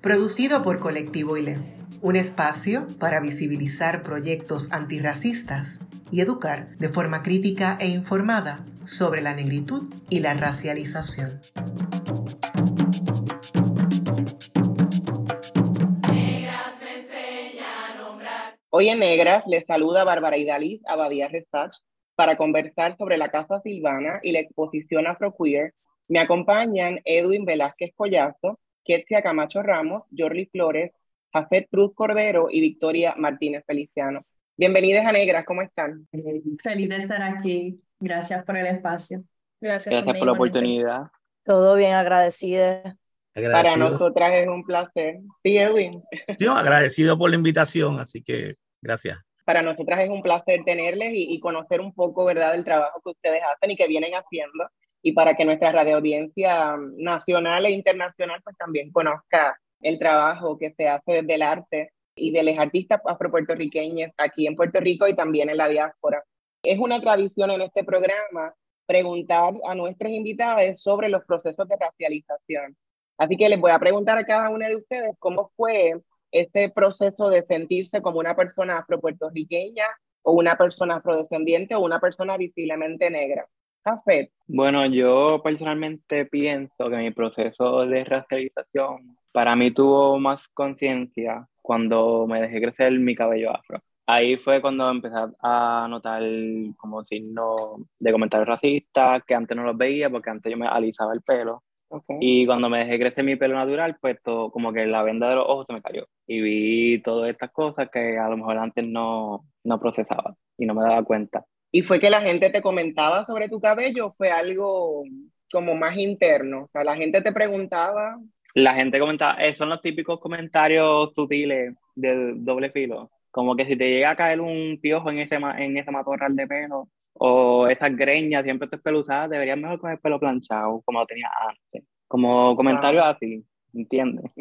producido por Colectivo ILE, un espacio para visibilizar proyectos antirracistas y educar de forma crítica e informada sobre la negritud y la racialización. Hoy en Negras les saluda Bárbara Idaliz Abadía Restach para conversar sobre la Casa Silvana y la exposición Afroqueer. Me acompañan Edwin Velázquez Collazo, Ketsia Camacho Ramos, Jorly Flores, Jafet Cruz Cordero y Victoria Martínez Feliciano. Bienvenidas a Negras, ¿cómo están? Feliz de estar aquí. Gracias por el espacio. Gracias, Gracias por la oportunidad. Todo bien, agradecida. Para nosotras es un placer. Sí, Edwin. Yo agradecido por la invitación, así que gracias. Para nosotras es un placer tenerles y, y conocer un poco, ¿verdad?, del trabajo que ustedes hacen y que vienen haciendo y para que nuestra radioaudiencia nacional e internacional pues también conozca el trabajo que se hace desde el arte y de los artistas afropuertorriqueños aquí en Puerto Rico y también en la diáspora. Es una tradición en este programa preguntar a nuestros invitados sobre los procesos de racialización. Así que les voy a preguntar a cada una de ustedes cómo fue ese proceso de sentirse como una persona afropuertorriqueña o una persona afrodescendiente o una persona visiblemente negra. Café. Bueno, yo personalmente pienso que mi proceso de racialización para mí tuvo más conciencia cuando me dejé crecer mi cabello afro. Ahí fue cuando empecé a notar como signos de comentarios racistas que antes no los veía porque antes yo me alisaba el pelo. Y cuando me dejé crecer mi pelo natural, pues todo, como que la venda de los ojos se me cayó. Y vi todas estas cosas que a lo mejor antes no, no procesaba y no me daba cuenta. ¿Y fue que la gente te comentaba sobre tu cabello fue algo como más interno? O sea, la gente te preguntaba. La gente comentaba, eh, son los típicos comentarios sutiles de doble filo. Como que si te llega a caer un piojo en ese, en ese matorral de pelo, o esas greñas siempre te peluzadas, deberías mejor con el pelo planchado, como lo tenía antes. Como comentarios así, ¿entiendes?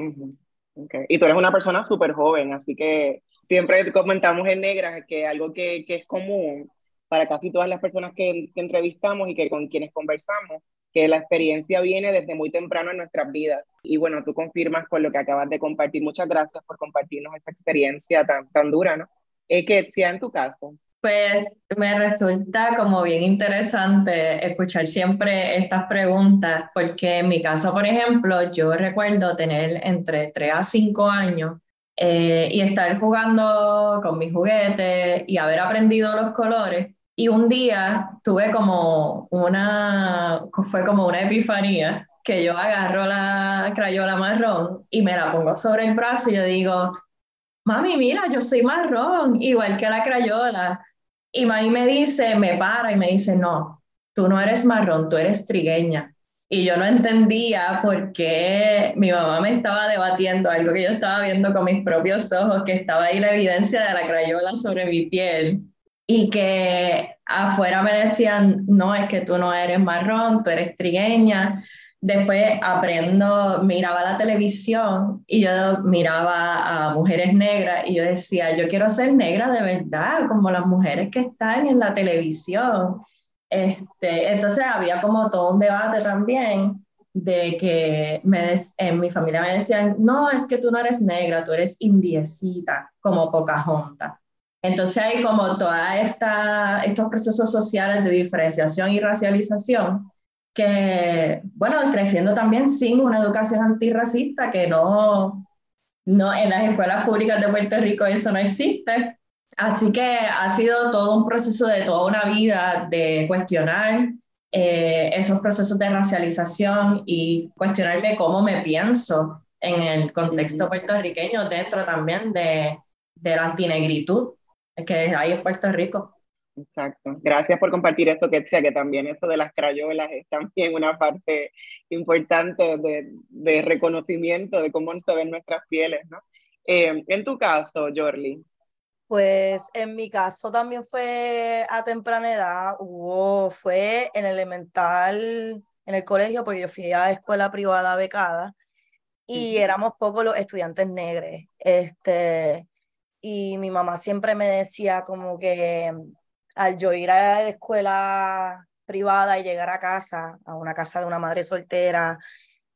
okay. Y tú eres una persona súper joven, así que siempre comentamos en negras que algo que, que es común para casi todas las personas que, entrevistamos y que con quienes conversamos, que la experiencia viene desde muy temprano en nuestras vidas. Y bueno, tú confirmas con lo que acabas de compartir. Muchas gracias por compartirnos esa experiencia tan, tan dura, ¿no? Eh, que sea en tu caso. Pues me resulta como bien interesante escuchar siempre estas preguntas, porque en mi caso, por ejemplo, yo recuerdo tener entre 3 a 5 años eh, y estar jugando con mis juguetes y haber aprendido los colores y un día tuve como una, fue como una epifanía, que yo agarro la crayola marrón y me la pongo sobre el brazo y yo digo, mami, mira, yo soy marrón, igual que la crayola. Y mami me dice, me para y me dice, no, tú no eres marrón, tú eres trigueña. Y yo no entendía por qué mi mamá me estaba debatiendo algo que yo estaba viendo con mis propios ojos, que estaba ahí la evidencia de la crayola sobre mi piel y que afuera me decían, no, es que tú no eres marrón, tú eres trigueña. Después aprendo, miraba la televisión y yo miraba a mujeres negras y yo decía, yo quiero ser negra de verdad, como las mujeres que están en la televisión. Este, entonces había como todo un debate también de que en mi familia me decían, no, es que tú no eres negra, tú eres indiecita, como Pocahontas. Entonces hay como todos estos procesos sociales de diferenciación y racialización que, bueno, creciendo también sin una educación antirracista, que no, no en las escuelas públicas de Puerto Rico eso no existe. Así que ha sido todo un proceso de toda una vida de cuestionar eh, esos procesos de racialización y cuestionarme cómo me pienso en el contexto puertorriqueño dentro también de, de la antinegritud que hay en Puerto Rico. Exacto. Gracias por compartir esto, que que también esto de las crayolas es también una parte importante de, de reconocimiento de cómo se ven nuestras pieles, ¿no? Eh, en tu caso, Jorly. Pues en mi caso también fue a temprana edad, hubo, fue en elemental, en el colegio, porque yo fui a escuela privada becada y éramos pocos los estudiantes negros. Este, y mi mamá siempre me decía como que al yo ir a la escuela privada y llegar a casa, a una casa de una madre soltera,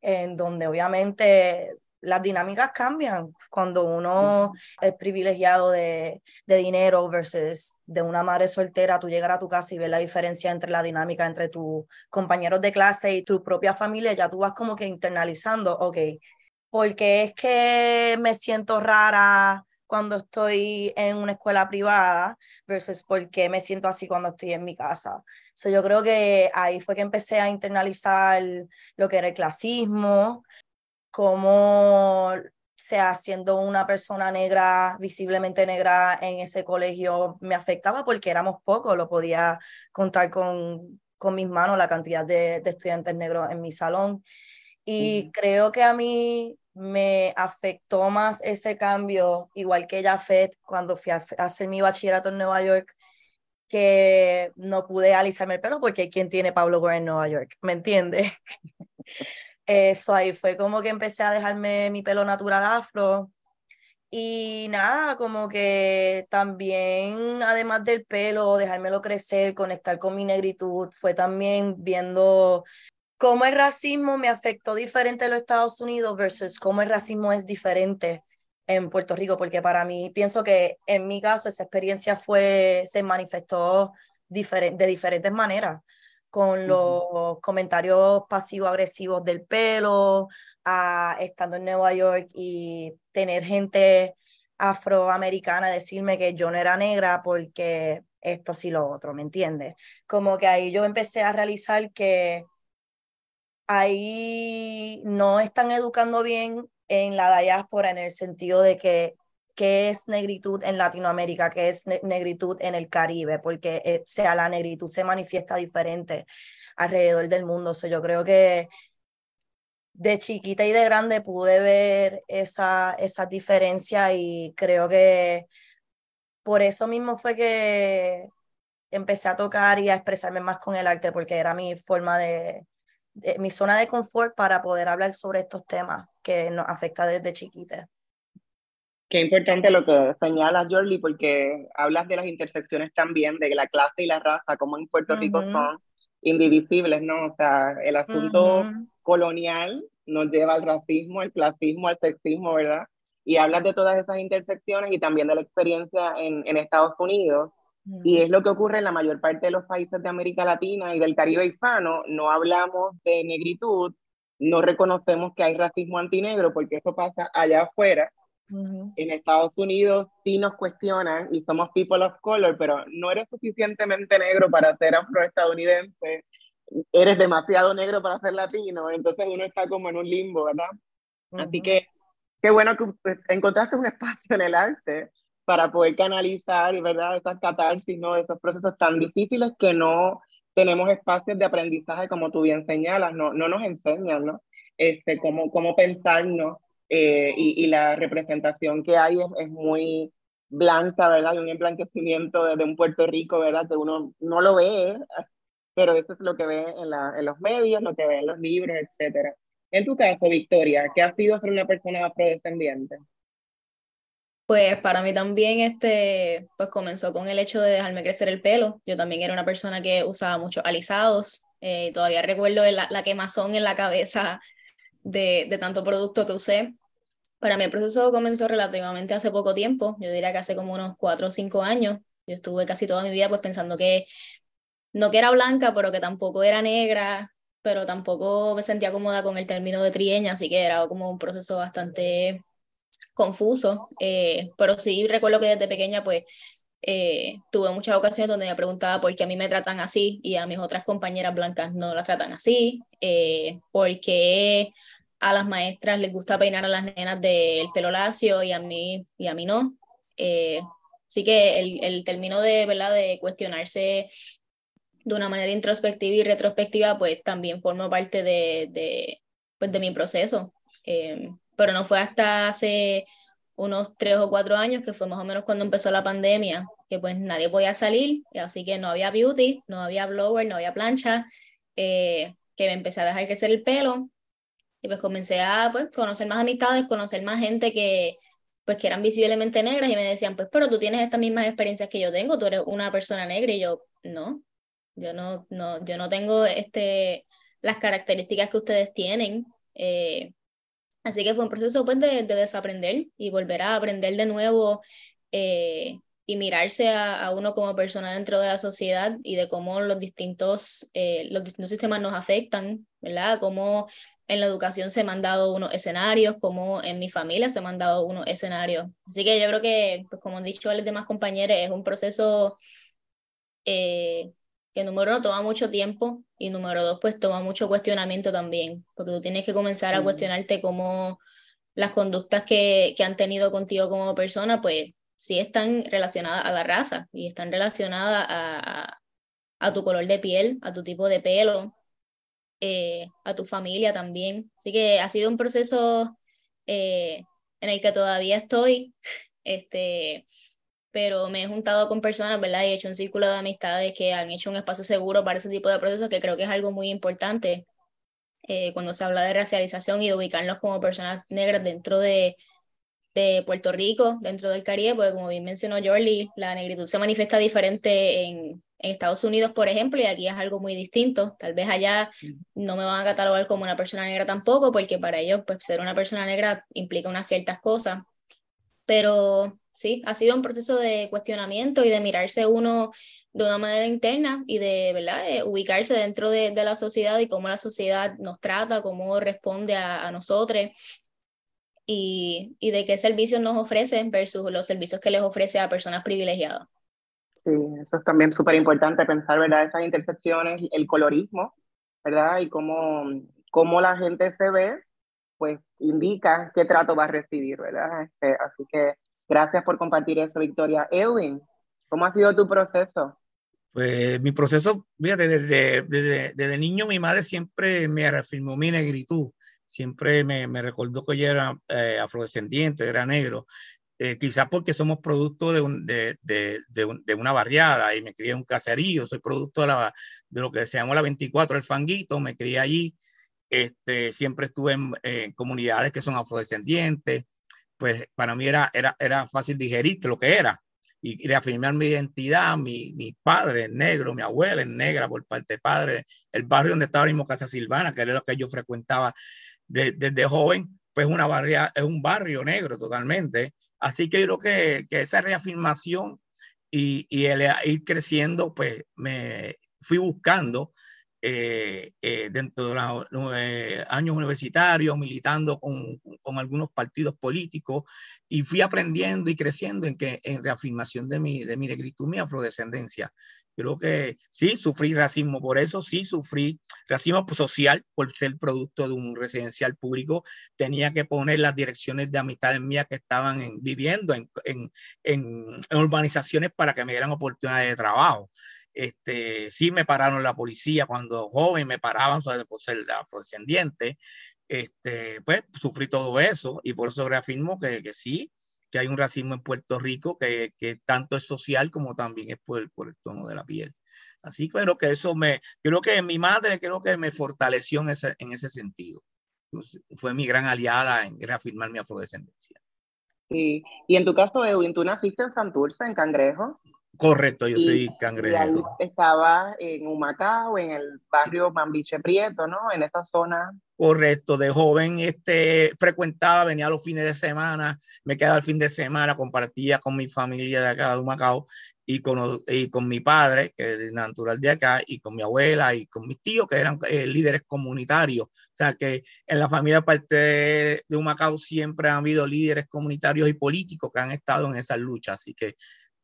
en donde obviamente las dinámicas cambian cuando uno es privilegiado de, de, dinero versus de una madre soltera, tú llegar a tu casa y ver la diferencia entre la dinámica entre tus compañeros de clase y tu propia familia, ya tú vas como que internalizando, ok, porque es que me siento rara cuando estoy en una escuela privada versus porque me siento así cuando estoy en mi casa. So, yo creo que ahí fue que empecé a internalizar lo que era el clasismo, cómo sea siendo una persona negra, visiblemente negra en ese colegio, me afectaba porque éramos pocos, lo podía contar con, con mis manos la cantidad de, de estudiantes negros en mi salón. Y creo que a mí me afectó más ese cambio, igual que Jafet, cuando fui a hacer mi bachillerato en Nueva York, que no pude alisarme el pelo porque ¿quién tiene Pablo Gore en Nueva York? ¿Me entiende? Eso ahí fue como que empecé a dejarme mi pelo natural afro. Y nada, como que también, además del pelo, dejármelo crecer, conectar con mi negritud, fue también viendo cómo el racismo me afectó diferente en los Estados Unidos versus cómo el racismo es diferente en Puerto Rico, porque para mí pienso que en mi caso esa experiencia fue, se manifestó de diferentes maneras con los comentarios pasivo-agresivos del pelo, a, estando en Nueva York y tener gente afroamericana decirme que yo no era negra porque esto sí lo otro, ¿me entiendes? Como que ahí yo empecé a realizar que ahí no están educando bien en la diáspora en el sentido de que qué es negritud en Latinoamérica, qué es negritud en el Caribe, porque eh, sea la negritud se manifiesta diferente alrededor del mundo. O yo creo que de chiquita y de grande pude ver esa, esa diferencia y creo que por eso mismo fue que empecé a tocar y a expresarme más con el arte, porque era mi forma de, de mi zona de confort para poder hablar sobre estos temas que nos afecta desde chiquita. Qué importante lo que señalas, Jorly, porque hablas de las intersecciones también, de la clase y la raza, como en Puerto Rico son indivisibles, ¿no? O sea, el asunto colonial nos lleva al racismo, al clasismo, al sexismo, ¿verdad? Y hablas de todas esas intersecciones y también de la experiencia en, en Estados Unidos. Y es lo que ocurre en la mayor parte de los países de América Latina y del Caribe hispano. No hablamos de negritud, no reconocemos que hay racismo antinegro porque eso pasa allá afuera en Estados Unidos sí nos cuestionan y somos people of color, pero no eres suficientemente negro para ser afroestadounidense, eres demasiado negro para ser latino, entonces uno está como en un limbo, ¿verdad? Así que qué bueno que encontraste un espacio en el arte para poder canalizar, ¿verdad? Esas catarsis, ¿no? Esos procesos tan difíciles que no tenemos espacios de aprendizaje, como tú bien señalas, no, no nos enseñan, ¿no? Este, cómo, cómo pensarnos eh, y, la representación que hay es, muy blanca, ¿verdad? De un emblanquecimiento desde un Puerto Rico, ¿verdad? Que uno no lo ve, pero eso es lo que ve en, la, en los medios, lo que ve en los libros, etc. En tu caso, Victoria, ¿qué ha sido ser una persona afrodescendiente? Pues para mí también este, pues comenzó con el hecho de dejarme crecer el pelo. Yo también era una persona que usaba muchos alisados. Eh, todavía recuerdo la, la, quemazón en la cabeza de, de tanto producto que usé. Para mí el proceso comenzó relativamente hace poco tiempo, yo diría que hace como unos cuatro o cinco años. Yo estuve casi toda mi vida pues pensando que no que era blanca, pero que tampoco era negra, pero tampoco me sentía cómoda con el término de trieña, así que era como un proceso bastante confuso. Eh, pero sí recuerdo que desde pequeña pues eh, tuve muchas ocasiones donde me preguntaba por qué a mí me tratan así y a mis otras compañeras blancas no las tratan así, eh, por qué a las maestras les gusta peinar a las nenas del pelo lacio y a mí, y a mí no. Eh, así que el, el término de, ¿verdad? de cuestionarse de una manera introspectiva y retrospectiva, pues también forma parte de, de, pues, de mi proceso. Eh, pero no fue hasta hace unos tres o cuatro años, que fue más o menos cuando empezó la pandemia, que pues nadie podía salir, así que no había beauty, no había blower, no había plancha, eh, que me empecé a dejar crecer el pelo y pues comencé a pues, conocer más amistades, conocer más gente que pues que eran visiblemente negras y me decían, pues pero tú tienes estas mismas experiencias que yo tengo, tú eres una persona negra y yo, no, yo no, no, yo no tengo este, las características que ustedes tienen. Eh, así que fue un proceso pues, de, de, desaprender y volver a aprender de nuevo eh, y mirarse a, a, uno como persona dentro de la sociedad y de cómo los distintos, eh, los distintos sistemas nos afectan, ¿verdad? Cómo en la educación se me han dado unos escenarios, como en mi familia se me han dado unos escenarios. Así que yo creo que, pues como han dicho los demás compañeros, es un proceso eh, que número uno toma mucho tiempo y número dos pues toma mucho cuestionamiento también, porque tú tienes que comenzar a cuestionarte cómo las conductas que, que han tenido contigo como persona, pues sí están relacionadas a la raza y están relacionadas a, a, a tu color de piel, a tu tipo de pelo, eh, a tu familia también. Así que ha sido un proceso eh, en el que todavía estoy, este, pero me he juntado con personas, ¿verdad? Y he hecho un círculo de amistades que han hecho un espacio seguro para ese tipo de procesos que creo que es algo muy importante eh, cuando se habla de racialización y de ubicarnos como personas negras dentro de, de Puerto Rico, dentro del Caribe, porque como bien mencionó Jordi, la negritud se manifiesta diferente en, en Estados Unidos, por ejemplo, y aquí es algo muy distinto. Tal vez allá no me van a catalogar como una persona negra tampoco, porque para ellos, pues, ser una persona negra implica unas ciertas cosas. Pero sí, ha sido un proceso de cuestionamiento y de mirarse uno de una manera interna y de, ¿verdad?, ubicarse dentro de, de, la sociedad y cómo la sociedad nos trata, cómo responde a, a nosotros y, y de qué servicios nos ofrecen versus los servicios que les ofrece a personas privilegiadas. Sí, eso es también súper importante pensar, ¿verdad? Esas intersecciones, el colorismo, ¿verdad? Y cómo, cómo la gente se ve, pues indica qué trato va a recibir, ¿verdad? Este, así que gracias por compartir eso, Victoria. Edwin, ¿cómo ha sido tu proceso? Pues mi proceso, desde, desde, desde niño mi madre siempre me reafirmó mi negritud, siempre me, me recordó que yo era eh, afrodescendiente, era negro, eh, quizás porque somos producto de, un, de, de, de, una barriada y me crié en un caserío, soy producto de, la, de lo que se llamó la 24, el fanguito, me crié allí, este, siempre estuve en, en comunidades que son afrodescendientes, pues para mí era, era, era fácil digerir lo que era y, y reafirmar mi identidad, mi, mi padre negro, mi abuela es negra por parte de padre, el barrio donde estaba mismo Casa Silvana, que era lo que yo frecuentaba desde de, joven, pues una barria, es un barrio negro totalmente, Así que yo creo que, que esa reafirmación y, y, el ir creciendo, pues me fui buscando eh, eh, dentro de los eh, años universitarios, militando con, con, algunos partidos políticos y fui aprendiendo y creciendo en, que, en reafirmación de mi, de mi negritud, mi afrodescendencia. Creo que sí, sufrí racismo por eso, sí, sufrí racismo social por ser producto de un residencial público. Tenía que poner las direcciones de amistades mías que estaban en, viviendo en, en, en, urbanizaciones para que me dieran oportunidades de trabajo. Este, sí me pararon la policía cuando joven, me paraban por ser afrodescendiente. Este, pues sufrí todo eso y por eso reafirmo que, que sí, que hay un racismo en Puerto Rico que, tanto es social como también es por, el tono de la piel. Así que creo que eso me, creo que mi madre creo que me fortaleció en ese, en ese sentido. Fue mi gran aliada en reafirmar mi afrodescendencia. Sí. Y en tu caso, Edwin, tú naciste en Santurce, en Cangrejo. Correcto, yo y, soy. Y ahí estaba en Humacao, en el barrio Mambiche Prieto, ¿no? En esa zona. Correcto, de joven este, frecuentaba, venía los fines de semana, me quedaba el fin de semana, compartía con mi familia de acá de Humacao y con, y con mi padre, que es natural de acá, y con mi abuela y con mis tíos, que eran eh, líderes comunitarios. O sea que en la familia parte de, de Humacao siempre han habido líderes comunitarios y políticos que han estado en esa lucha. Así que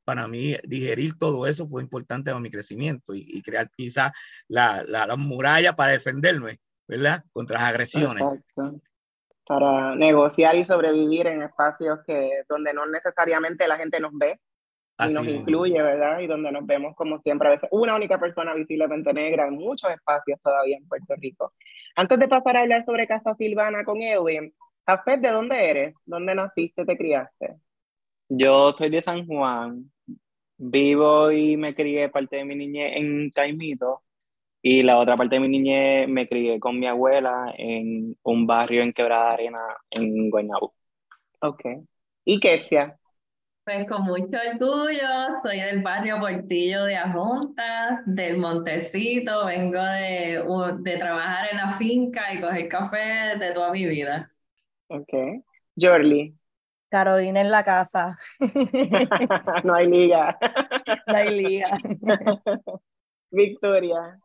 para mí digerir todo eso fue importante para mi crecimiento y, y crear quizás la, la, la, muralla para defenderme, ¿verdad? Contra las agresiones. Exacto. Para negociar y sobrevivir en espacios que, donde no necesariamente la gente nos ve y Así nos incluye, ¿verdad? Y donde nos vemos como siempre a veces una única persona visiblemente negra en muchos espacios todavía en Puerto Rico. Antes de pasar a hablar sobre Casa Silvana con Edwin, Jafet, ¿de dónde eres? ¿Dónde naciste, te criaste? Yo soy de San Juan. Vivo y me crié parte de mi niñez en Caimito y la otra parte de mi niñez me crié con mi abuela en un barrio en Quebrada Arena, en Guaynabo. Ok. ¿Y Ketia? Pues con mucho orgullo, soy del barrio Portillo de Ajunta, del Montecito, vengo de, de trabajar en la finca y coger café de toda mi vida. Ok. Jorly. Carolina en la casa. no hay liga. no hay liga. Victoria.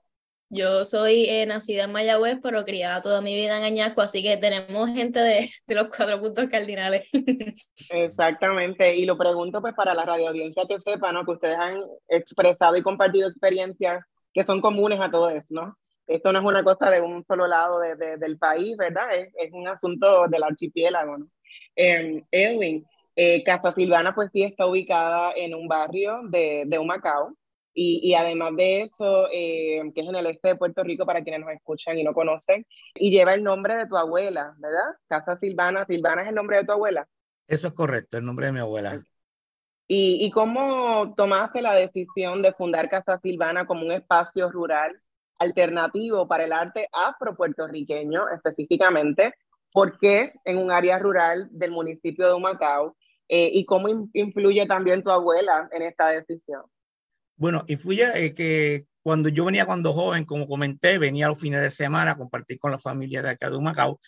Yo soy eh, nacida en Mayagüez, pero criada toda mi vida en Añasco, así que tenemos gente de, de los cuatro puntos cardinales. Exactamente, y lo pregunto pues para la radio audiencia que sepa, ¿no? Que ustedes han expresado y compartido experiencias que son comunes a todos, ¿no? Esto no es una cosa de un solo lado de, de, del país, ¿verdad? Es, es, un asunto del archipiélago, ¿no? Eh, Edwin, eh, Casa Silvana pues sí está ubicada en un barrio de, de Humacao, y, y, además de eso, eh, que es en el este de Puerto Rico para quienes nos escuchan y no conocen, y lleva el nombre de tu abuela, ¿verdad? Casa Silvana. ¿Silvana es el nombre de tu abuela? Eso es correcto, el nombre de mi abuela. ¿Y, y cómo tomaste la decisión de fundar Casa Silvana como un espacio rural alternativo para el arte afro-puertorriqueño específicamente? ¿Por qué en un área rural del municipio de Humacao? Eh, ¿Y cómo influye también tu abuela en esta decisión? Bueno, influye eh, que cuando yo venía cuando joven, como comenté, venía los fines de semana a compartir con la familia de acá de Humacao,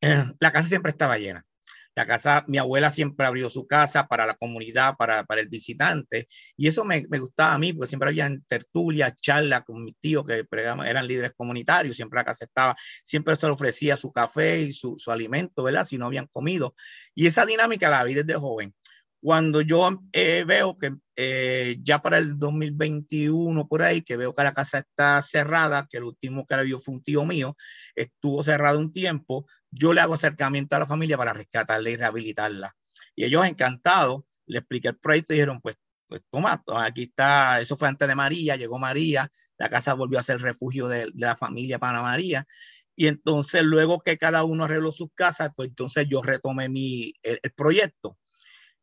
eh, la casa siempre estaba llena. La casa, mi abuela siempre abrió su casa para la comunidad, para, para el visitante, y eso me, me gustaba a mí, porque siempre había tertulias, charlas con mis tíos que eran líderes comunitarios, siempre la casa estaba, siempre se le ofrecía su café y su, su alimento, ¿verdad? Si no habían comido. Y esa dinámica la vi desde joven. Cuando yo eh, veo que eh, ya para el 2021, por ahí, que veo que la casa está cerrada, que el último que la vio fue un tío mío, estuvo cerrado un tiempo, yo le hago acercamiento a la familia para rescatarla y rehabilitarla. Y ellos encantados, le expliqué el proyecto y dijeron, pues, pues toma, aquí está, eso fue antes de María, llegó María, la casa volvió a ser refugio de, de la familia para María. Y entonces luego que cada uno arregló sus casas, pues entonces yo retomé mi, el, el proyecto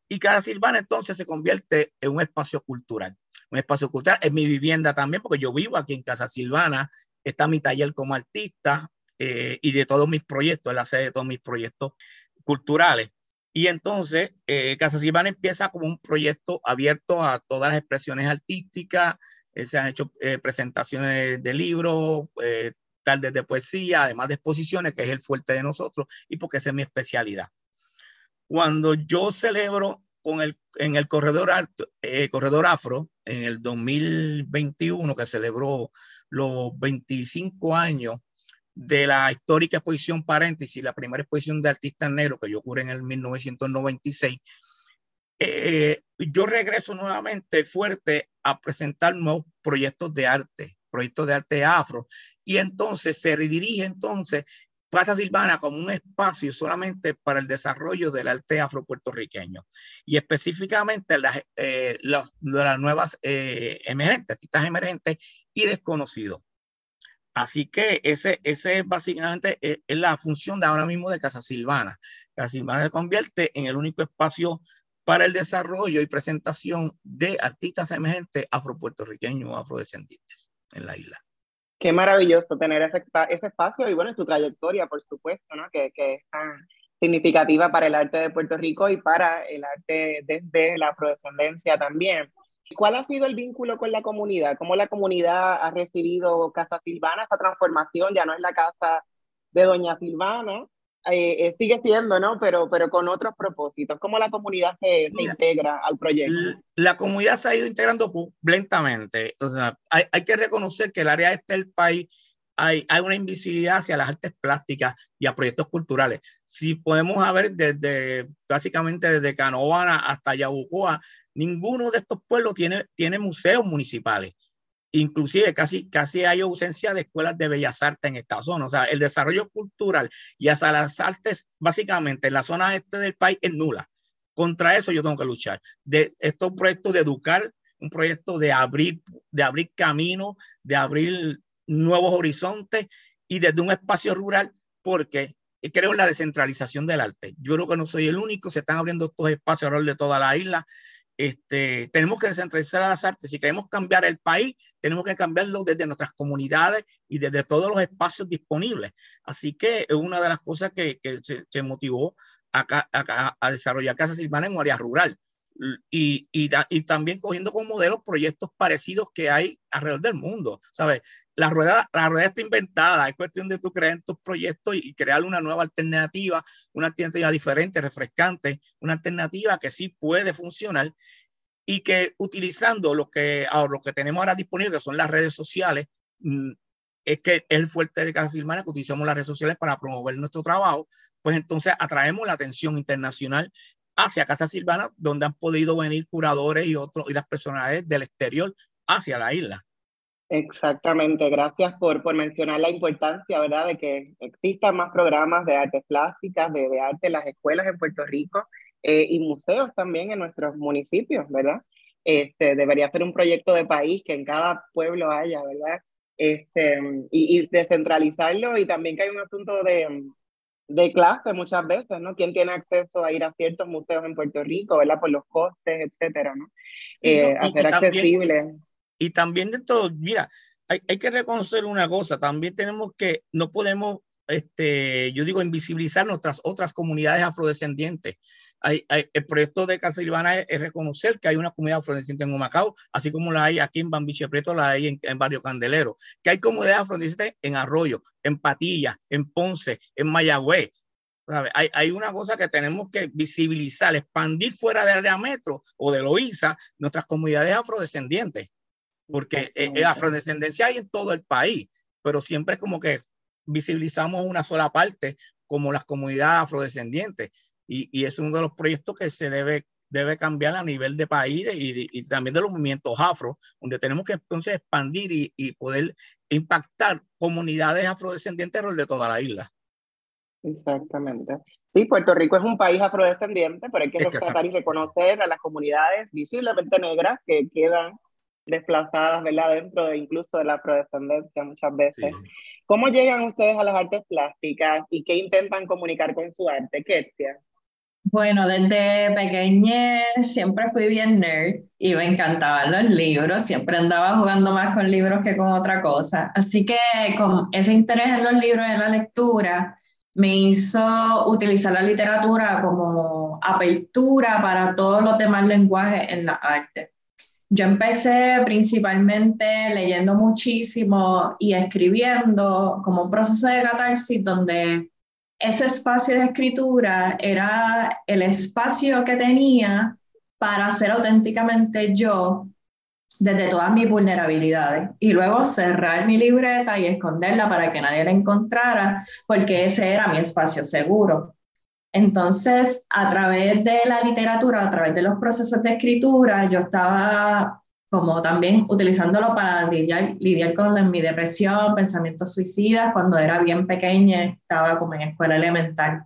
y Casa Silvana entonces se convierte en un espacio cultural. Un espacio cultural es mi vivienda también, porque yo vivo aquí en Casa Silvana, está mi taller como artista eh, y de todos mis proyectos, es la sede de todos mis proyectos culturales. Y entonces eh, Casa Silvana empieza como un proyecto abierto a todas las expresiones artísticas, eh, se han hecho eh, presentaciones de libros, eh, tardes de poesía, además de exposiciones, que es el fuerte de nosotros, y porque esa es mi especialidad cuando yo celebro con el, en el corredor, eh, Afro, en el 2021, que celebró los 25 años de la histórica exposición Paréntesis, la primera exposición de artistas negros que yo ocurre en el 1996, eh, yo regreso nuevamente fuerte a presentar nuevos proyectos de arte, proyectos de arte afro, y entonces se redirige entonces Plaza Silvana como un espacio solamente para el desarrollo del arte afropuertorriqueño y específicamente las, eh, las, las nuevas eh, emergentes, artistas emergentes y desconocidos. Así que ese, ese básicamente es, es, la función de ahora mismo de Casa Silvana. Casa Silvana se convierte en el único espacio para el desarrollo y presentación de artistas emergentes afropuertorriqueños o afrodescendientes en la isla. Qué maravilloso tener ese, ese espacio y bueno, tu trayectoria, por supuesto, ¿no? Que, que, es tan significativa para el arte de Puerto Rico y para el arte desde la afrodescendencia también. ¿Cuál ha sido el vínculo con la comunidad? ¿Cómo la comunidad ha recibido Casa Silvana, esta transformación? Ya no es la casa de Doña Silvana, eh, eh, sigue siendo, ¿no? Pero, pero con otros propósitos. ¿Cómo la comunidad se, se integra al proyecto? La comunidad se ha ido integrando lentamente. O sea, hay, hay que reconocer que el área este del país hay, hay, una invisibilidad hacia las artes plásticas y a proyectos culturales. Si podemos ver desde, básicamente desde Canovana hasta Yabucoa, ninguno de estos pueblos tiene, tiene museos municipales inclusive casi, casi hay ausencia de escuelas de bellas artes en esta zona. O sea, el desarrollo cultural y hasta las artes, básicamente en la zona este del país, es nula. Contra eso yo tengo que luchar. De estos proyectos de educar, un proyecto de abrir, de abrir camino, de abrir nuevos horizontes y desde un espacio rural, porque creo en la descentralización del arte. Yo creo que no soy el único, se están abriendo estos espacios alrededor de toda la isla. Este, tenemos que descentralizar las artes. Si queremos cambiar el país, tenemos que cambiarlo desde nuestras comunidades y desde todos los espacios disponibles. Así que es una de las cosas que, que se, se, motivó a, a, a, desarrollar Casa Silvana en área rural. Y, y, y, también cogiendo como modelo proyectos parecidos que hay alrededor del mundo, ¿sabes? La rueda, la rueda está inventada, es cuestión de tú crear en tus proyectos y, crear una nueva alternativa, una alternativa diferente, refrescante, una alternativa que sí puede funcionar y que utilizando lo que, ahora, lo que tenemos ahora disponible, que son las redes sociales, mm, es que es el fuerte de Casa Silvana que utilizamos las redes sociales para promover nuestro trabajo, pues entonces atraemos la atención internacional hacia Casa Silvana, donde han podido venir curadores y otros y las del exterior hacia la isla. Exactamente, gracias por, por mencionar la importancia, ¿verdad?, de que existan más programas de artes plásticas, de, de arte en las escuelas en Puerto Rico eh, y museos también en nuestros municipios, ¿verdad? Este, debería ser un proyecto de país que en cada pueblo haya, ¿verdad? Este, y, y descentralizarlo y también que hay un asunto de, de clase muchas veces, ¿no? ¿Quién tiene acceso a ir a ciertos museos en Puerto Rico, ¿verdad? Por los costes, etcétera, ¿no? Eh, hacer accesible. Y también de todo, mira, hay, hay, que reconocer una cosa, también tenemos que, no podemos, este, yo digo, invisibilizar nuestras otras comunidades afrodescendientes. Hay, hay, el proyecto de Casa Silvana es, es, reconocer que hay una comunidad afrodescendiente en Humacao, así como la hay aquí en Bambiche Preto, la hay en, en Barrio Candelero, que hay comunidades afrodescendientes en Arroyo, en Patilla, en Ponce, en Mayagüez. Hay, hay, una cosa que tenemos que visibilizar, expandir fuera del área metro o de Loíza nuestras comunidades afrodescendientes, porque eh, afrodescendencia hay en todo el país, pero siempre es como que visibilizamos una sola parte como las comunidades afrodescendientes y, y, es uno de los proyectos que se debe, debe cambiar a nivel de país y, y también de los movimientos afro, donde tenemos que entonces expandir y, y poder impactar comunidades afrodescendientes de toda la isla. Exactamente. Sí, Puerto Rico es un país afrodescendiente, pero hay que rescatar y reconocer a las comunidades visiblemente negras que quedan desplazadas, ¿verdad? Dentro de incluso de la afrodescendencia muchas veces. Sí. ¿Cómo llegan ustedes a las artes plásticas y qué intentan comunicar con su arte, Ketia? Bueno, desde pequeña siempre fui bien nerd y me encantaban los libros, siempre andaba jugando más con libros que con otra cosa. Así que con ese interés en los libros y en la lectura me hizo utilizar la literatura como apertura para todos los demás lenguajes en la arte. Yo empecé principalmente leyendo muchísimo y escribiendo como un proceso de catarsis donde ese espacio de escritura era el espacio que tenía para ser auténticamente yo desde todas mis vulnerabilidades y luego cerrar mi libreta y esconderla para que nadie la encontrara porque ese era mi espacio seguro. Entonces, a través de la literatura, a través de los procesos de escritura, yo estaba como también utilizándolo para lidiar, lidiar con mi depresión, pensamientos suicidas, cuando era bien pequeña, estaba como en escuela elemental.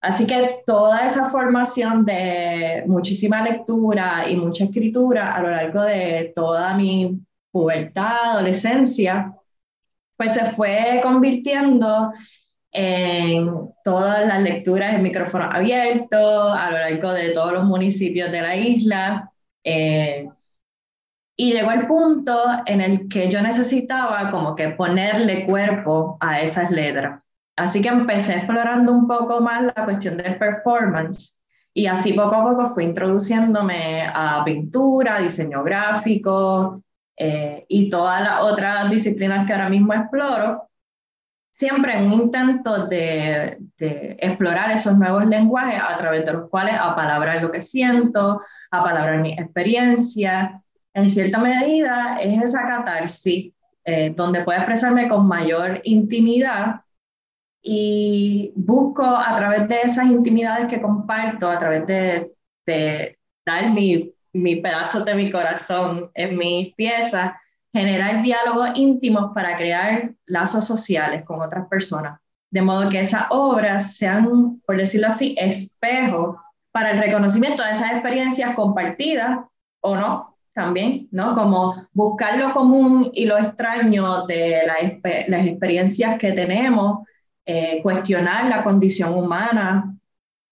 Así que toda esa formación de muchísima lectura y mucha escritura a lo largo de toda mi pubertad, adolescencia, pues se fue convirtiendo en todas las lecturas en micrófono abierto a lo largo de todos los municipios de la isla. Eh, y llegó el punto en el que yo necesitaba como que ponerle cuerpo a esas letras. Así que empecé explorando un poco más la cuestión del performance y así poco a poco fui introduciéndome a pintura, diseño gráfico eh, y todas las otras disciplinas que ahora mismo exploro, siempre en un intento de, explorar esos nuevos lenguajes a través de los cuales apalabrar lo que siento, apalabrar mi experiencia en cierta medida es esa catarsis eh, donde puedo expresarme con mayor intimidad y busco a través de esas intimidades que comparto, a través de, de dar mi, mi pedazo de mi corazón en mis piezas, generar diálogos íntimos para crear lazos sociales con otras personas. De modo que esas obras sean, por decirlo así, espejos para el reconocimiento de esas experiencias compartidas o no, también, ¿no? Como buscar lo común y lo extraño de la, las experiencias que tenemos eh, cuestionar la condición humana,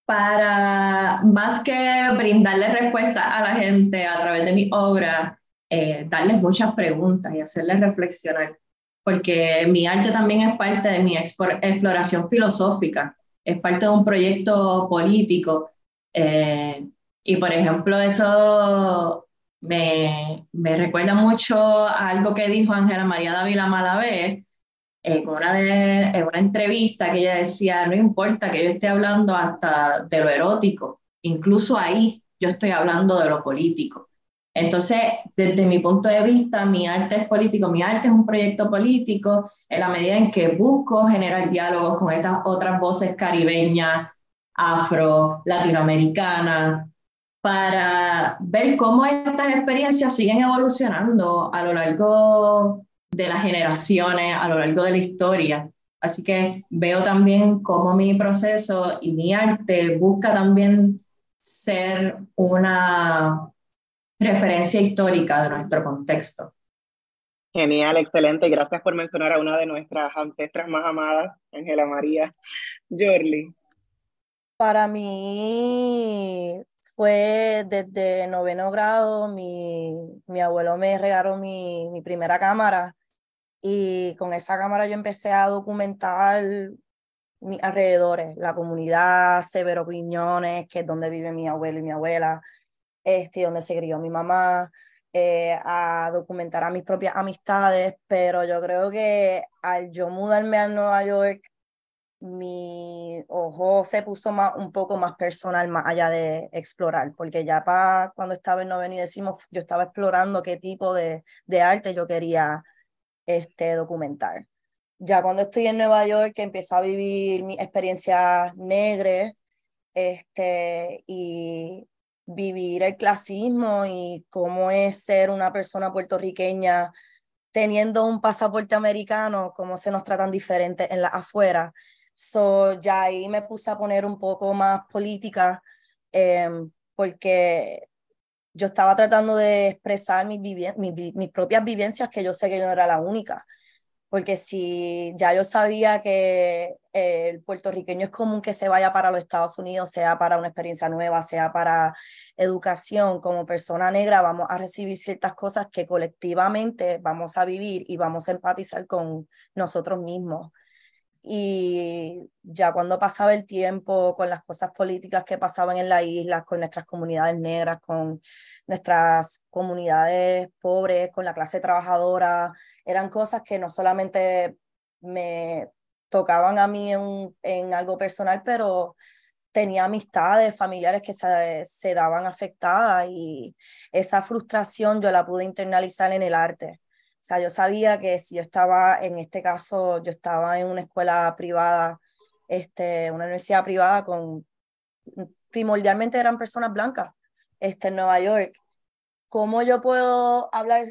para más que brindarle respuesta a la gente a través de mi obra, eh, darles muchas preguntas y hacerles reflexionar, porque mi arte también es parte de mi exploración filosófica, es parte de un proyecto político. Eh, y por ejemplo, eso me, me, recuerda mucho a algo que dijo Ángela María Dávila Malavé en una, de, en una entrevista que ella decía, no importa que yo esté hablando hasta de lo erótico, incluso ahí yo estoy hablando de lo político. Entonces, desde mi punto de vista, mi arte es político, mi arte es un proyecto político en la medida en que busco generar diálogos con estas otras voces caribeñas, afro, latinoamericanas, para ver cómo estas experiencias siguen evolucionando a lo largo de las generaciones, a lo largo de la historia. Así que veo también cómo mi proceso y mi arte busca también ser una referencia histórica de nuestro contexto. Genial, excelente. Gracias por mencionar a una de nuestras ancestras más amadas, Ángela María Jorli. Para mí fue desde noveno grado, mi, mi abuelo me regaló mi, mi primera cámara y con esa cámara yo empecé a documentar mis alrededores, la comunidad, Severo Piñones, que es donde vive mi abuelo y mi abuela, este, donde se crió mi mamá, eh, a documentar a mis propias amistades, pero yo creo que al yo mudarme a Nueva York mi ojo se puso más, un poco más personal, más allá de explorar, porque ya para cuando estaba en noveno y decimos, yo estaba explorando qué tipo de, de arte yo quería este, documentar. Ya cuando estoy en Nueva York, que empiezo a vivir mi experiencia negra este, y vivir el clasismo y cómo es ser una persona puertorriqueña teniendo un pasaporte americano, cómo se nos tratan diferentes en la afuera So, ya ahí me puse a poner un poco más política em, porque yo estaba tratando de expresar mis, mis, propias vivencias que yo sé que yo no era la única. Porque si ya yo sabía que el puertorriqueño es común que se vaya para los Estados Unidos, sea para una experiencia nueva, sea para educación, como persona negra vamos a recibir ciertas cosas que colectivamente vamos a vivir y vamos a empatizar con nosotros mismos. Y ya cuando pasaba el tiempo con las cosas políticas que pasaban en la isla, con nuestras comunidades negras, con nuestras comunidades pobres, con la clase trabajadora, eran cosas que no solamente me tocaban a mí en, en algo personal, pero tenía amistades, familiares que se, se daban afectadas y esa frustración yo la pude internalizar en el arte sea, yo sabía que si yo estaba, en este caso, yo estaba en una escuela privada, este, una universidad privada con, primordialmente eran personas blancas, este, en Nueva York. ¿Cómo yo puedo hablar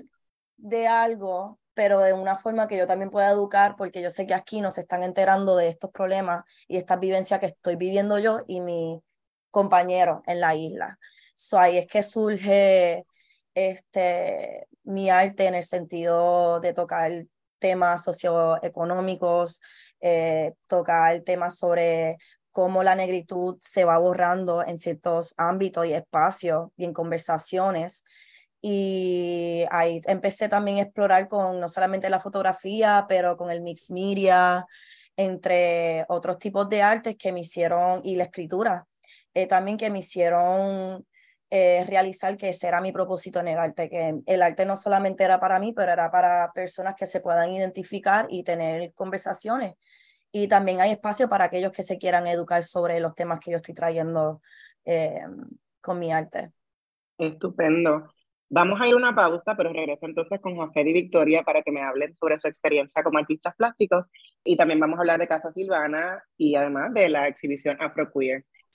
de algo, pero de una forma que yo también pueda educar, porque yo sé que aquí nos están enterando de estos problemas y estas vivencias que estoy viviendo yo y mi compañero en la isla. So, ahí es que surge este, mi arte en el sentido de tocar temas socioeconómicos, eh, tocar temas sobre cómo la negritud se va borrando en ciertos ámbitos y espacios y en conversaciones. Y ahí empecé también a explorar con no solamente la fotografía, pero con el mix media, entre otros tipos de artes que me hicieron, y la escritura, eh, también que me hicieron eh, realizar que ese era mi propósito en el arte, que el arte no solamente era para mí, pero era para personas que se puedan identificar y tener conversaciones. Y también hay espacio para aquellos que se quieran educar sobre los temas que yo estoy trayendo eh, con mi arte. Estupendo. Vamos a ir a una pausa, pero regreso entonces con José y Victoria para que me hablen sobre su experiencia como artistas plásticos y también vamos a hablar de Casa Silvana y además de la exhibición Afroqueer.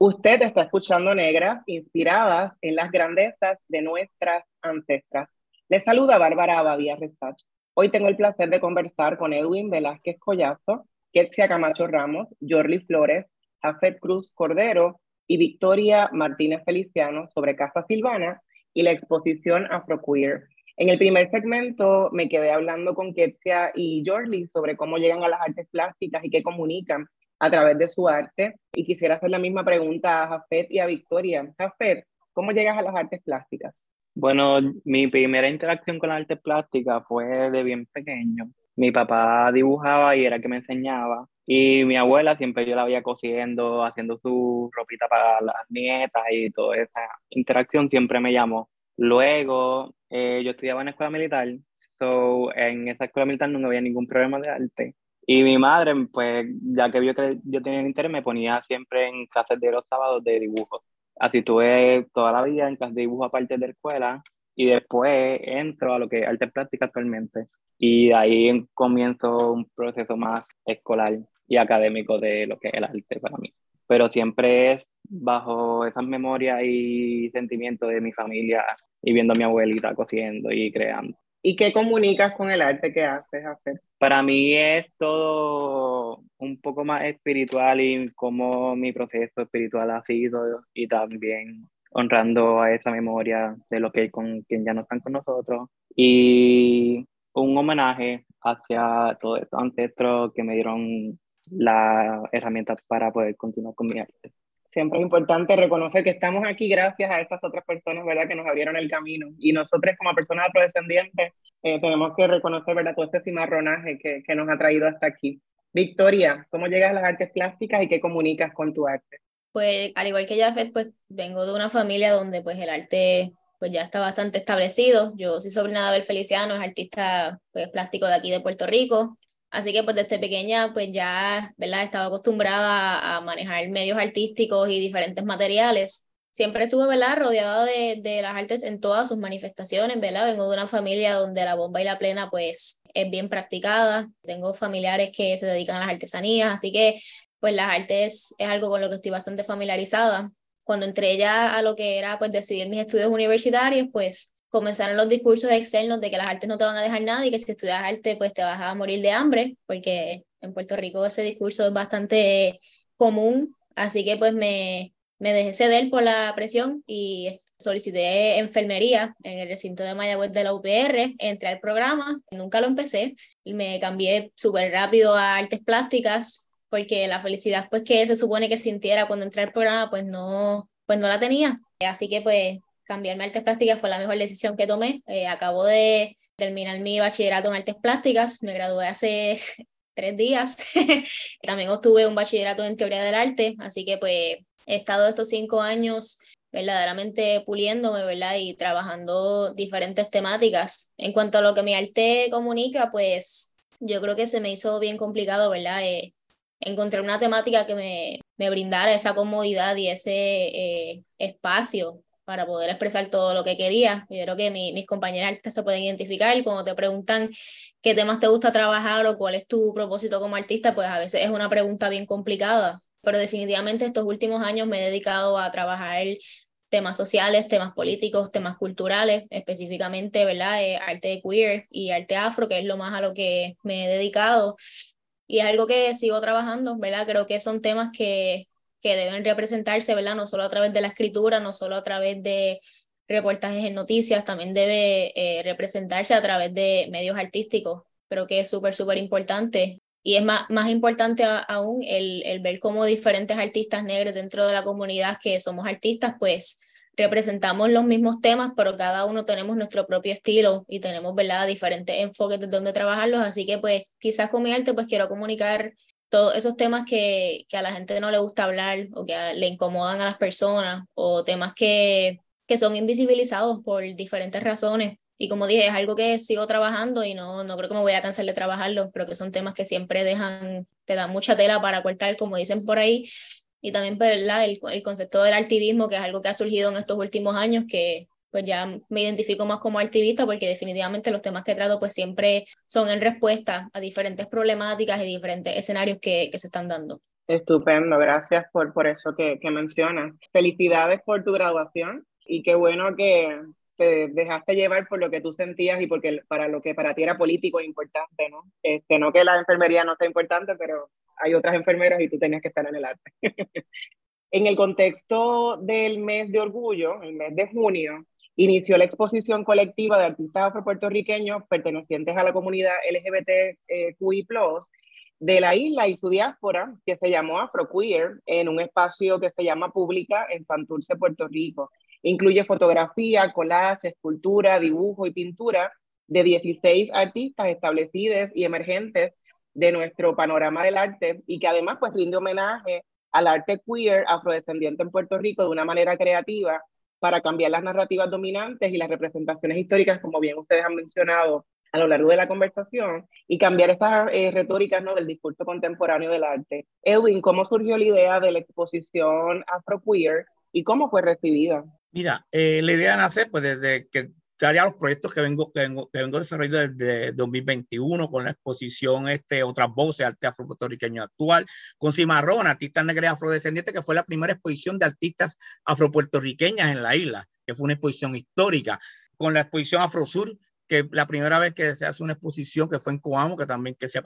Usted está escuchando Negras, inspiradas en las grandezas de nuestras ancestras. Les saluda Bárbara Abadía Restach. Hoy tengo el placer de conversar con Edwin Velázquez Collazo, Ketsia Camacho Ramos, Jorli Flores, Jafet Cruz Cordero y Victoria Martínez Feliciano sobre Casa Silvana y la exposición Afroqueer. En el primer segmento me quedé hablando con Ketsia y Jorli sobre cómo llegan a las artes plásticas y qué comunican a través de su arte. Y quisiera hacer la misma pregunta a Jafet y a Victoria. Jafet, ¿cómo llegas a las artes plásticas? Bueno, mi primera interacción con las artes plásticas fue de bien pequeño. Mi papá dibujaba y era que me enseñaba. Y mi abuela siempre yo la veía cosiendo, haciendo su ropita para las nietas y toda esa interacción siempre me llamó. Luego, eh, yo estudiaba en escuela militar, so en esa escuela militar no había ningún problema de arte. Y mi madre, pues, ya que vio que yo tenía interés, me ponía siempre en clases de los sábados de dibujo. Así tuve toda la vida en clases de dibujo aparte de la escuela y después entro a lo que es arte práctica actualmente. Y ahí comienzo un proceso más escolar y académico de lo que es el arte para mí. Pero siempre es bajo esas memorias y sentimientos de mi familia y viendo a mi abuelita cosiendo y creando. ¿Y qué comunicas con el arte que haces hacer? Para mí es todo un poco más espiritual y cómo mi proceso espiritual ha sido y también honrando a esa memoria de lo que con quien ya no están con nosotros y un homenaje hacia todos estos ancestros que me dieron las herramientas para poder continuar con mi arte siempre es importante reconocer que estamos aquí gracias a estas otras personas, ¿verdad?, que nos abrieron el camino. Y nosotros como personas afrodescendientes eh, tenemos que reconocer, ¿verdad?, todo este cimarronaje que, que nos ha traído hasta aquí. Victoria, ¿cómo llegas a las artes plásticas y qué comunicas con tu arte? Pues al igual que Jafet, pues vengo de una familia donde pues el arte pues ya está bastante establecido. Yo soy sobrina de Abel Feliciano, es artista pues, plástico de aquí de Puerto Rico. Así que pues desde pequeña pues ya, ¿verdad? Estaba acostumbrada a manejar medios artísticos y diferentes materiales. Siempre estuve, ¿verdad? Rodeada de, de las artes en todas sus manifestaciones, ¿verdad? Vengo de una familia donde la bomba y la plena pues es bien practicada. Tengo familiares que se dedican a las artesanías, así que pues las artes es algo con lo que estoy bastante familiarizada. Cuando entré ya a lo que era pues decidir mis estudios universitarios, pues comenzaron los discursos externos de que las artes no te van a dejar nada y que si estudias arte pues te vas a morir de hambre, porque en Puerto Rico ese discurso es bastante común, así que pues me, me dejé ceder por la presión y solicité enfermería en el recinto de Mayagüez de la UPR, entré al programa, nunca lo empecé, y me cambié súper rápido a artes plásticas, porque la felicidad pues que se supone que sintiera cuando entré al programa pues no, pues no la tenía, así que pues cambiarme a artes plásticas fue la mejor decisión que tomé. Eh, acabo de terminar mi bachillerato en artes plásticas, me gradué hace tres días. También obtuve un bachillerato en teoría del arte, así que pues he estado estos cinco años verdaderamente puliéndome, ¿verdad? Y trabajando diferentes temáticas. En cuanto a lo que mi arte comunica, pues yo creo que se me hizo bien complicado, ¿verdad? Eh, encontrar una temática que me, me brindara esa comodidad y ese eh, espacio para poder expresar todo lo que quería. Yo creo que mis compañeras se pueden identificar cuando te preguntan qué temas te gusta trabajar o cuál es tu propósito como artista, pues a veces es una pregunta bien complicada. Pero definitivamente estos últimos años me he dedicado a trabajar temas sociales, temas políticos, temas culturales, específicamente, ¿verdad? Eh, arte queer y arte afro, que es lo más a lo que me he dedicado. Y es algo que sigo trabajando, ¿verdad? Creo que son temas que que deben representarse, ¿verdad? No solo a través de la escritura, no solo a través de reportajes en noticias, también debe eh, representarse a través de medios artísticos. Creo que es súper, súper importante. Y es más, más importante aún el, el ver cómo diferentes artistas negros dentro de la comunidad que somos artistas, pues representamos los mismos temas, pero cada uno tenemos nuestro propio estilo y tenemos, ¿verdad?, diferentes enfoques de dónde trabajarlos. Así que, pues, quizás con mi arte, pues quiero comunicar todos esos temas que, que, a la gente no le gusta hablar o que le incomodan a las personas o temas que, que son invisibilizados por diferentes razones. Y como dije, es algo que sigo trabajando y no, no creo que me voy a cansar de trabajarlo, pero que son temas que siempre dejan, te dan mucha tela para cortar, como dicen por ahí. Y también pues, ¿verdad? El, el concepto del activismo, que es algo que ha surgido en estos últimos años, que pues ya me identifico más como activista porque definitivamente los temas que trato pues siempre son en respuesta a diferentes problemáticas y diferentes escenarios que, que se están dando. Estupendo, gracias por, por eso que, que mencionas. Felicidades por tu graduación y qué bueno que te dejaste llevar por lo que tú sentías y porque para lo que para ti era político importante, ¿no? Este, no que la enfermería no sea importante, pero hay otras enfermeras y tú tenías que estar en el arte. en el contexto del mes de orgullo, el mes de junio, inició la exposición colectiva de artistas afropuertorriqueños pertenecientes a la comunidad LGBTQI+, de la isla y su diáspora, que se llamó Afroqueer, en un espacio que se llama Pública en Santurce, Puerto Rico. Incluye fotografía, collage, escultura, dibujo y pintura de 16 artistas establecidos y emergentes de nuestro panorama del arte y que además pues rinde homenaje al arte queer afrodescendiente en Puerto Rico de una manera creativa para cambiar las narrativas dominantes y las representaciones históricas, como bien ustedes han mencionado a lo largo de la conversación, y cambiar esas eh, retóricas ¿no? del discurso contemporáneo del arte. Edwin, ¿cómo surgió la idea de la exposición afro-queer y cómo fue recibida? Mira, eh, la idea nace pues desde que ya los proyectos que vengo, que vengo, que vengo desarrollando desde 2021 con la exposición este, Otras Voces, Arte Afro-Puertorriqueño Actual, con Cimarrón, artista negra afrodescendiente, que fue la primera exposición de artistas afropuertorriqueñas en la isla, que fue una exposición histórica, con la exposición Afrosur, que la primera vez que se hace una exposición, que fue en Coamo, que también que se,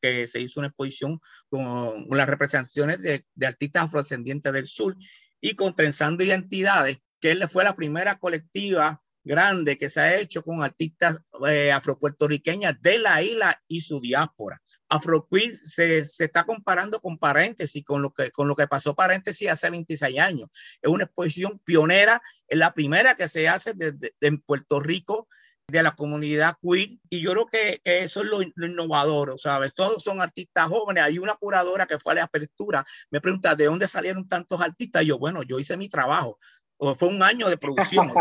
que se hizo una exposición con, las representaciones de, de artistas afrodescendientes del sur, y con Trenzando Identidades, que él fue la primera colectiva grande que se ha hecho con artistas eh, afropuertorriqueñas de la isla y su diáspora. Afroqueer se, se, está comparando con Paréntesis, con lo, que, con lo que pasó Paréntesis hace 26 años. Es una exposición pionera, es la primera que se hace desde en Puerto Rico de la comunidad queer y yo creo que, que eso es lo, lo, innovador, ¿sabes? Todos son artistas jóvenes. Hay una curadora que fue a la apertura, me pregunta, ¿de dónde salieron tantos artistas? Y yo, bueno, yo hice mi trabajo fue un año de producción.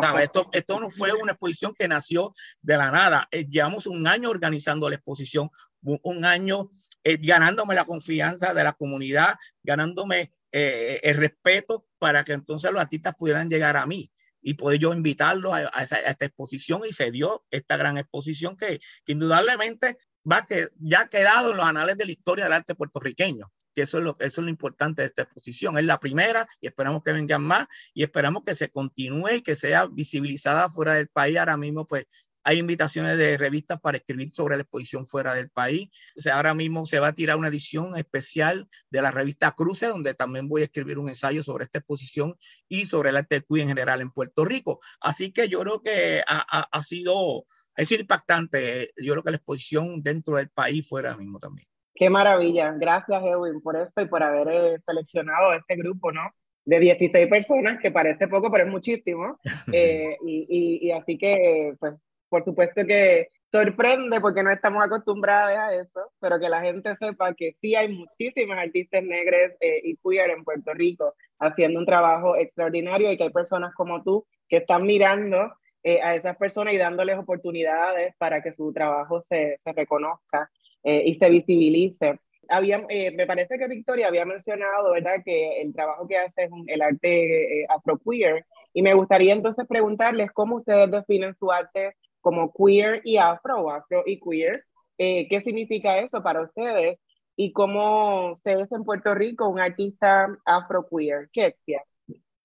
Esto, no fue una exposición que nació de la nada. Eh, llevamos un año organizando la exposición, un, año eh, ganándome la confianza de la comunidad, ganándome eh, el respeto para que entonces los artistas pudieran llegar a mí y poder yo invitarlos a esta exposición y se dio esta gran exposición que, que indudablemente va que ya ha quedado en los anales de la historia del arte puertorriqueño que eso es, lo, eso es lo importante de esta exposición. Es la primera y esperamos que vengan más y esperamos que se continúe y que sea visibilizada fuera del país. Ahora mismo, pues, hay invitaciones de revistas para escribir sobre la exposición fuera del país. O sea, ahora mismo se va a tirar una edición especial de la revista Cruce, donde también voy a escribir un ensayo sobre esta exposición y sobre el arte en general en Puerto Rico. Así que yo creo que ha, ha, ha sido, sido impactante. Yo creo que la exposición dentro del país fuera mismo también. Qué maravilla. Gracias, Edwin, por esto y por haber eh, seleccionado este grupo, ¿no? De 16 personas, que parece poco, pero es muchísimo. Eh, y, y, así que, pues, por supuesto que sorprende porque no estamos acostumbrados a eso, pero que la gente sepa que sí hay muchísimas artistas negras eh, y queer en Puerto Rico haciendo un trabajo extraordinario y que hay personas como tú que están mirando a esas personas y dándoles oportunidades para que su trabajo se, se reconozca eh, y se visibilice. Había, eh, me parece que Victoria había mencionado, ¿verdad?, que el trabajo que hace es el arte eh, afro-queer, y me gustaría entonces preguntarles cómo ustedes definen su arte como queer y afro, afro y queer, qué significa eso para ustedes, y cómo se es en Puerto Rico un artista afro-queer. ¿Qué es?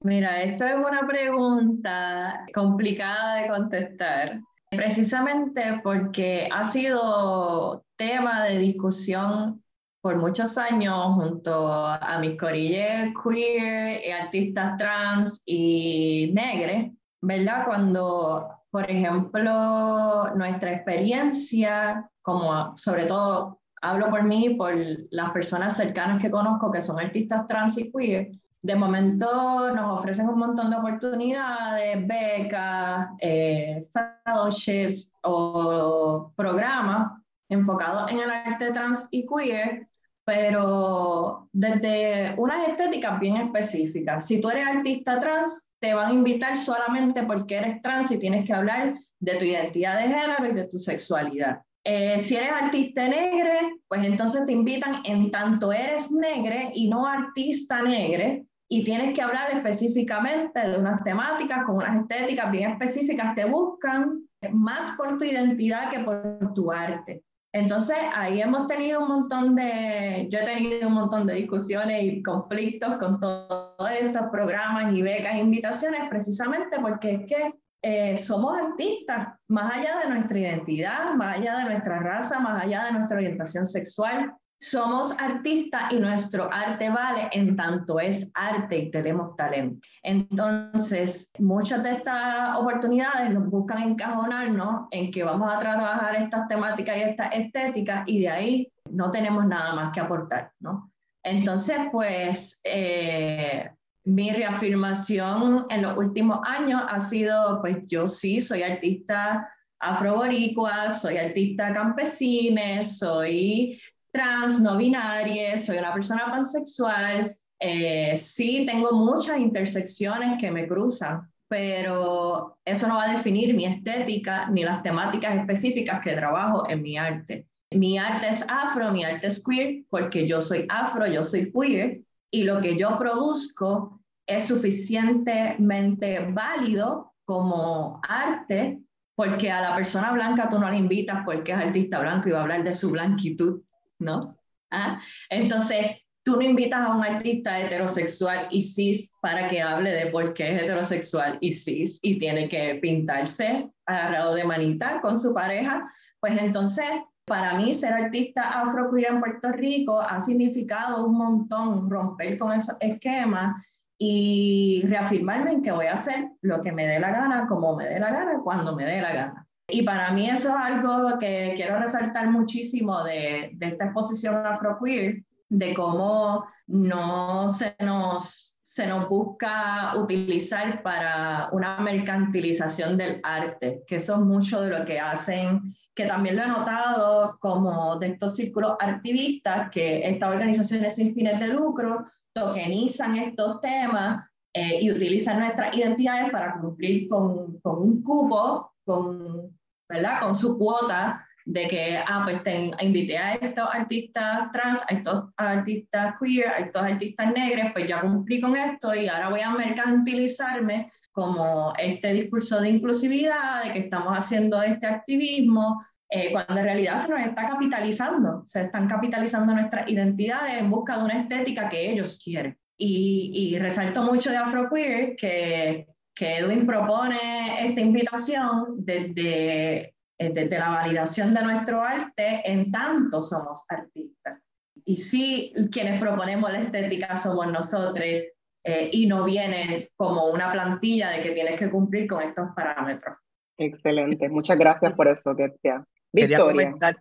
Mira, esto es una pregunta complicada de contestar, precisamente porque ha sido tema de discusión por muchos años junto a mis corilles queer, artistas trans y negres, ¿verdad? Cuando, por ejemplo, nuestra experiencia, como sobre todo hablo por mí, por las personas cercanas que conozco que son artistas trans y queer, de momento nos ofrecen un montón de oportunidades, becas, eh, fellowships o programas enfocado en el arte trans y queer, pero desde unas estéticas bien específicas. Si tú eres artista trans, te van a invitar solamente porque eres trans y tienes que hablar de tu identidad de género y de tu sexualidad. Eh, si eres artista negre, pues entonces te invitan en tanto eres negre y no artista negre, y tienes que hablar específicamente de unas temáticas con unas estéticas bien específicas, te buscan más por tu identidad que por tu arte. Entonces, ahí hemos tenido un montón de, yo he tenido un montón de discusiones y conflictos con todos estos programas y becas e invitaciones, precisamente porque es que eh, somos artistas, más allá de nuestra identidad, más allá de nuestra raza, más allá de nuestra orientación sexual. Somos artistas y nuestro arte vale en tanto es arte y tenemos talento. Entonces, muchas de estas oportunidades nos buscan encajonarnos en que vamos a trabajar estas temáticas y estas estéticas y de ahí no tenemos nada más que aportar, ¿no? Entonces, pues, eh, mi reafirmación en los últimos años ha sido, pues yo sí, soy artista afroboricua, soy artista campesina, soy trans, no binaria, soy una persona pansexual, eh, sí tengo muchas intersecciones que me cruzan, pero eso no va a definir mi estética ni las temáticas específicas que trabajo en mi arte. Mi arte es afro, mi arte es queer, porque yo soy afro, yo soy queer, y lo que yo produzco es suficientemente válido como arte, porque a la persona blanca tú no la invitas porque es artista blanco y va a hablar de su blanquitud. ¿No? ¿Ah? Entonces, tú no invitas a un artista heterosexual y cis para que hable de por qué es heterosexual y cis y tiene que pintarse agarrado de manita con su pareja, pues entonces para mí ser artista afroqueer en Puerto Rico ha significado un montón romper con esos esquemas y reafirmarme en que voy a hacer lo que me dé la gana, como me dé la gana, cuando me dé la gana. Y para mí eso es algo que quiero resaltar muchísimo de, de esta exposición afroqueer, de cómo no se nos, se nos busca utilizar para una mercantilización del arte, que eso es mucho de lo que hacen, que también lo he notado como de estos círculos activistas, que estas organizaciones sin fines de lucro tokenizan estos temas eh, y utilizan nuestras identidades para cumplir con, con un cupo, con ¿verdad? Con su cuota de que, ah, pues invité a estos artistas trans, a estos artistas queer, a estos artistas negros, pues ya cumplí con esto y ahora voy a mercantilizarme como este discurso de inclusividad, de que estamos haciendo este activismo, eh, cuando en realidad se nos está capitalizando, se están capitalizando nuestras identidades en busca de una estética que ellos quieren. Y, y resalto mucho de Afroqueer que que Edwin propone esta invitación desde, eh, desde la validación de nuestro arte en tanto somos artistas. Y sí, quienes proponemos la estética somos nosotros eh, y no viene como una plantilla de que tienes que cumplir con estos parámetros. Excelente, muchas gracias por eso, Ketia. Quería comentar,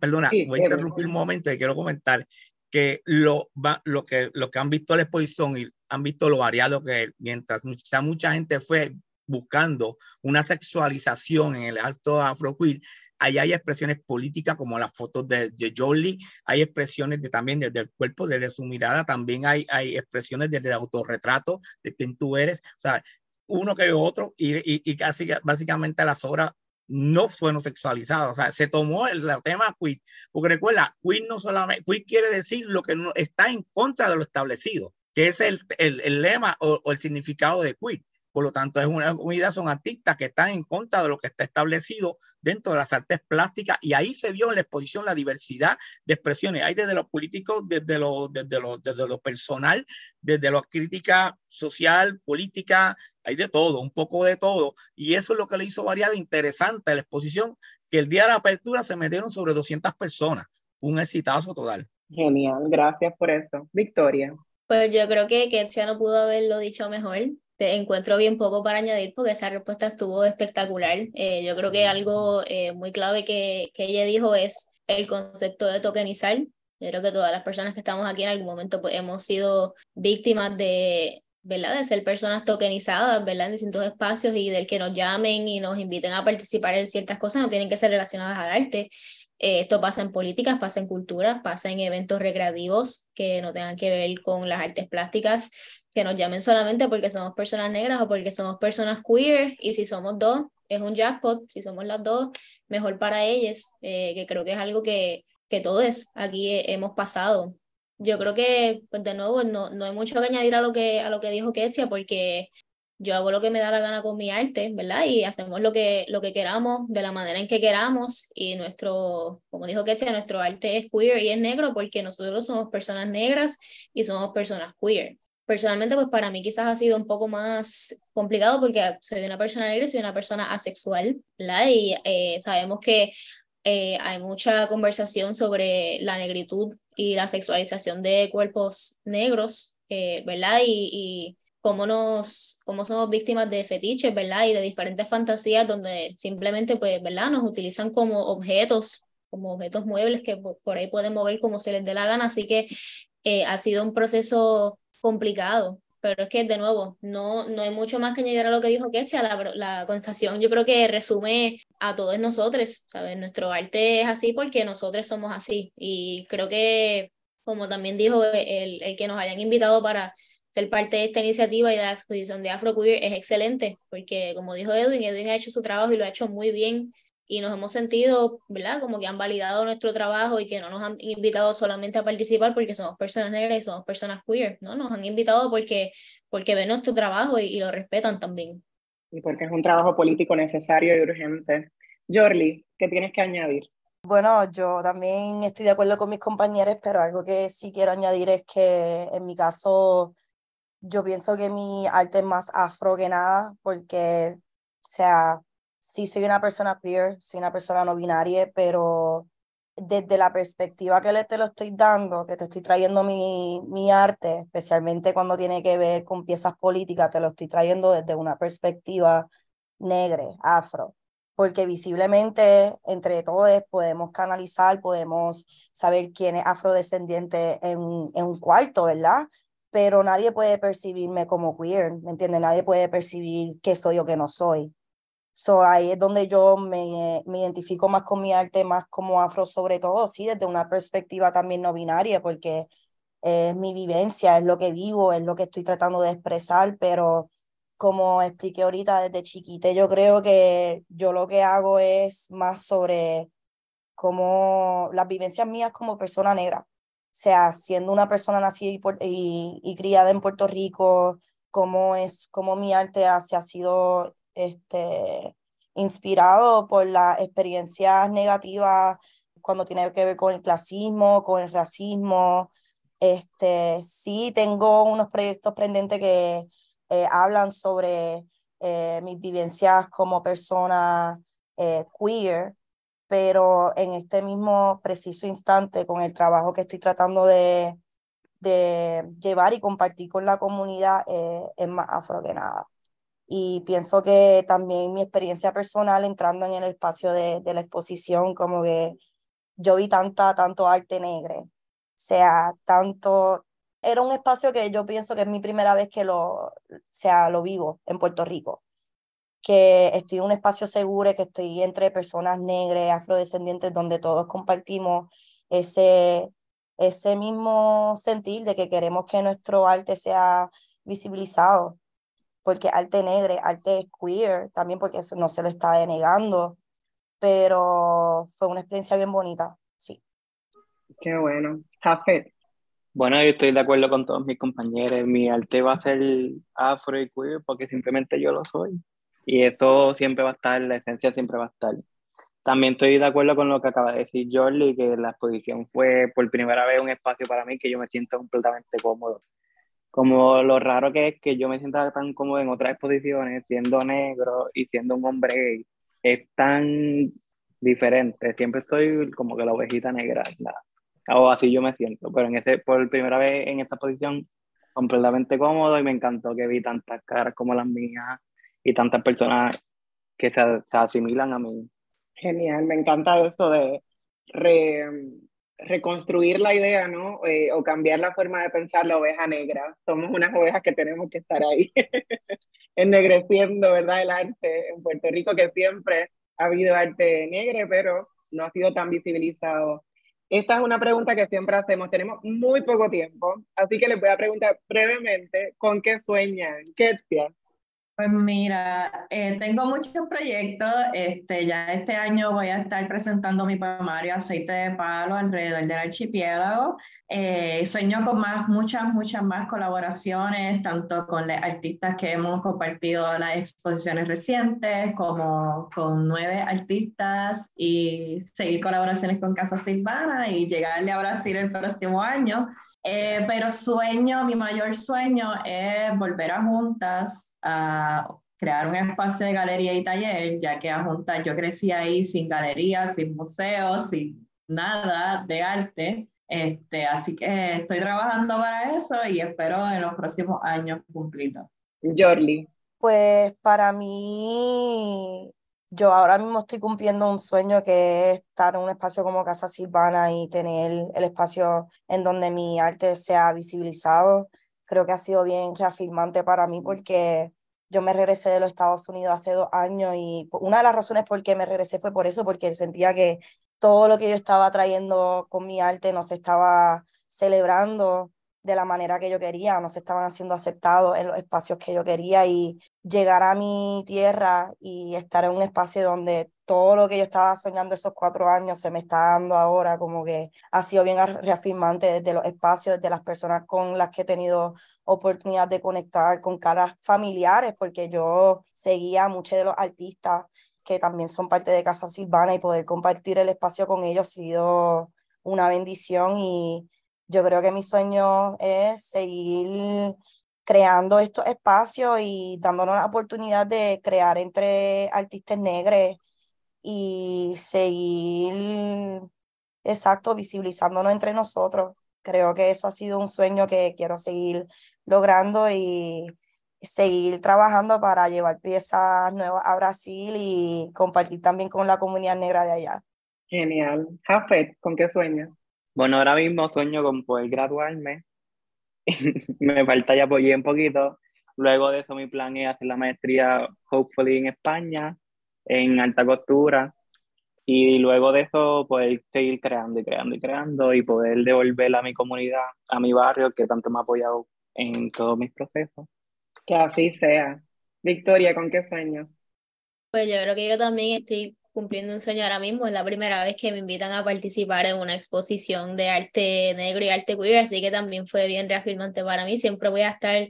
perdona, voy a interrumpir un momento y quiero comentar que lo, lo, que lo que han visto la exposición y han visto lo variado que mientras mucha, mucha gente fue buscando una sexualización en el alto afroqueer, ahí hay expresiones políticas como las fotos de, Jolie, hay expresiones de, también desde el cuerpo, desde su mirada, también hay, hay expresiones desde el autorretrato, de quién tú eres, o sea, uno que otro, y, y, y casi básicamente las obras no fueron sexualizadas. O sea, se tomó el, tema queer. Porque recuerda, queer no solamente, queer quiere decir lo que no, está en contra de lo establecido, que es el, el, lema o, el significado de queer. Por lo tanto, es una unidad, son artistas que están en contra de lo que está establecido dentro de las artes plásticas y ahí se vio en la exposición la diversidad de expresiones. Hay desde los políticos, desde lo, desde lo, desde lo personal, desde la crítica social, política, hay de todo, un poco de todo. Y eso es lo que le hizo variada interesante a la exposición, que el día de la apertura se metieron sobre 200 personas. Un exitazo total. Genial, gracias por eso. Victoria. Pues yo creo que Ketsia no pudo haberlo dicho mejor te encuentro bien poco para añadir porque esa respuesta estuvo espectacular. Eh, yo creo que algo eh, muy clave que, que, ella dijo es el concepto de tokenizar. Yo creo que todas las personas que estamos aquí en algún momento pues, hemos sido víctimas de, ¿verdad? de ser personas tokenizadas ¿verdad? en distintos espacios y del que nos llamen y nos inviten a participar en ciertas cosas no tienen que ser relacionadas al arte. Eh, esto pasa en políticas, pasa en culturas, pasa en eventos recreativos que no tengan que ver con las artes plásticas que nos llamen solamente porque somos personas negras o porque somos personas queer y si somos dos es un jackpot, si somos las dos, mejor para ellas, eh, que creo que es algo que, que todos aquí hemos pasado. yo creo que, pues de nuevo, no, no hay mucho que añadir a lo que, a lo que dijo Ketsia, porque yo hago lo que me da la gana con mi arte, ¿verdad? Y hacemos lo que, lo que queramos, de la manera en que queramos, y nuestro, como dijo Ketsia, nuestro arte es queer y es negro porque nosotros somos personas negras y somos personas queer. Personalmente, pues para mí quizás ha sido un poco más complicado porque soy una persona negra y soy una persona asexual, ¿verdad? Y eh, sabemos que eh, hay mucha conversación sobre la negritud y la sexualización de cuerpos negros, eh, ¿verdad? Y, y cómo, nos, cómo somos víctimas de fetiches, ¿verdad? Y de diferentes fantasías donde simplemente, pues, ¿verdad? Nos utilizan como objetos, como objetos muebles que por ahí pueden mover como se les dé la gana. Así que eh, ha sido un proceso complicado, pero es que de nuevo, no, no hay mucho más que añadir a lo que dijo Ketsia, la, la contestación yo creo que resume a todos nosotros, ¿sabes? Nuestro arte es así porque nosotros somos así y creo que, como también dijo el, el que nos hayan invitado para ser parte de esta iniciativa y de la exposición de Afroqueer es excelente, porque como dijo Edwin, Edwin ha hecho su trabajo y lo ha hecho muy bien y nos hemos sentido, ¿verdad? Como que han validado nuestro trabajo y que no nos han invitado solamente a participar porque somos personas negras y somos personas queer, ¿no? Nos han invitado porque, porque ven nuestro trabajo y, y lo respetan también. Y porque es un trabajo político necesario y urgente. Jorli, ¿qué tienes que añadir? Bueno, yo también estoy de acuerdo con mis compañeros, pero algo que sí quiero añadir es que en mi caso yo pienso que mi arte es más afro que nada, porque, o sea, sí soy una persona queer, soy una persona no binaria, pero desde la perspectiva que le te lo estoy dando, que te estoy trayendo mi, mi arte, especialmente cuando tiene que ver con piezas políticas, te lo estoy trayendo desde una perspectiva negra, afro, porque visiblemente entre todos podemos canalizar, podemos saber quién es afrodescendiente en, en un cuarto, ¿verdad? Pero nadie puede percibirme como queer, ¿me entiendes? Nadie puede percibir qué soy o qué no soy. So, ahí es donde yo me, me identifico más con mi arte, más como afro, sobre todo, sí, desde una perspectiva también no binaria, porque es mi vivencia, es lo que vivo, es lo que estoy tratando de expresar, pero como expliqué ahorita desde chiquita, yo creo que yo lo que hago es más sobre como las vivencias mías como persona negra. Sea, siendo una persona nacida y, y, criada en Puerto Rico, cómo es, cómo mi arte se ha sido este, inspirado por las experiencias negativas cuando tiene que ver con el clasismo, con el racismo. Este, sí, tengo unos proyectos pendientes que eh, hablan sobre eh, mis vivencias como persona eh, queer, pero en este mismo preciso instante, con el trabajo que estoy tratando de, de llevar y compartir con la comunidad, es más afro que nada. Y pienso que también mi experiencia personal entrando en el espacio de, la exposición, como que yo vi tanta, tanto arte negro, sea, tanto, era un espacio que yo pienso que es mi primera vez que lo, sea, lo vivo en Puerto Rico, que estoy en un espacio seguro, que estoy entre personas negras, afrodescendientes, donde todos compartimos ese, ese mismo sentir de que queremos que nuestro arte sea visibilizado porque arte negro, arte queer, también porque eso no se lo está denegando, pero fue una experiencia bien bonita, sí. Qué bueno. Jafet. Bueno, yo estoy de acuerdo con todos mis compañeros. Mi arte va a ser afro y queer porque simplemente yo lo soy. Y eso siempre va a estar, la esencia siempre va a estar. También estoy de acuerdo con lo que acaba de decir Jordi, que la exposición fue por primera vez un espacio para mí que yo me siento completamente cómodo como lo raro que es que yo me sienta tan cómodo en otras exposiciones, siendo negro y siendo un hombre gay, es tan diferente. Siempre estoy como que la ovejita negra, o así yo me siento, pero en ese, por primera vez en esta posición, completamente cómodo y me encantó que vi tantas caras como las mías y tantas personas que se, se asimilan a mí. Genial, me encanta eso de re, reconstruir la idea, ¿no? Eh, o cambiar la forma de pensar la oveja negra. Somos unas ovejas que tenemos que estar ahí, ennegreciendo, ¿verdad? El arte en Puerto Rico, que siempre ha habido arte negro, pero no ha sido tan visibilizado. Esta es una pregunta que siempre hacemos. Tenemos muy poco tiempo, así que les voy a preguntar brevemente, ¿con qué sueñan? ¿Qué Pues mira, eh, tengo muchos proyectos. Este, ya este año voy a estar presentando mi poemario Aceite de Palo alrededor del archipiélago. Eh, sueño con más, muchas, muchas más colaboraciones, tanto con los artistas que hemos compartido las exposiciones recientes, como con nueve artistas y seguir colaboraciones con Casa Silvana y llegarle a Brasil el próximo año. Eh, pero sueño, mi mayor sueño es volver a Juntas a crear un espacio de galería y taller, ya que a Juntas yo crecí ahí sin galería, sin museos, sin nada de arte. Este, así que estoy trabajando para eso y espero en los próximos años cumplirlo. Jorli. Pues para mí yo ahora mismo estoy cumpliendo un sueño que es estar en un espacio como Casa Silvana y tener el espacio en donde mi arte sea visibilizado. Creo que ha sido bien reafirmante para mí porque yo me regresé de los Estados Unidos hace dos años y una de las razones por qué me regresé fue por eso, porque sentía que todo lo que yo estaba trayendo con mi arte no se estaba celebrando de la manera que yo quería, no se estaban haciendo aceptados en los espacios que yo quería y llegar a mi tierra y estar en un espacio donde todo lo que yo estaba soñando esos cuatro años se me está dando ahora, como que ha sido bien reafirmante desde los espacios, desde las personas con las que he tenido oportunidad de conectar con caras familiares, porque yo seguía a muchos de los artistas que también son parte de Casa Silvana y poder compartir el espacio con ellos ha sido una bendición y yo creo que mi sueño es seguir creando estos espacios y dándonos la oportunidad de crear entre artistas negros y seguir, exacto, visibilizándonos entre nosotros. Creo que eso ha sido un sueño que quiero seguir logrando y seguir trabajando para llevar piezas nuevas a Brasil y compartir también con la comunidad negra de allá. Genial. Jafet, ¿con qué sueñas? Bueno, ahora mismo sueño con poder graduarme. me falta ya un poquito. Luego de eso mi plan es hacer la maestría, hopefully en España, en alta costura. Y luego de eso poder seguir creando y creando y creando y poder devolver a mi comunidad, a mi barrio, que tanto me ha apoyado en todos mis procesos. Que así sea. Victoria, ¿con qué sueños? Pues yo creo que yo también estoy cumpliendo un sueño ahora mismo. Es la primera vez que me invitan a participar en una exposición de arte negro y arte queer, así que también fue bien reafirmante para mí. Siempre voy a estar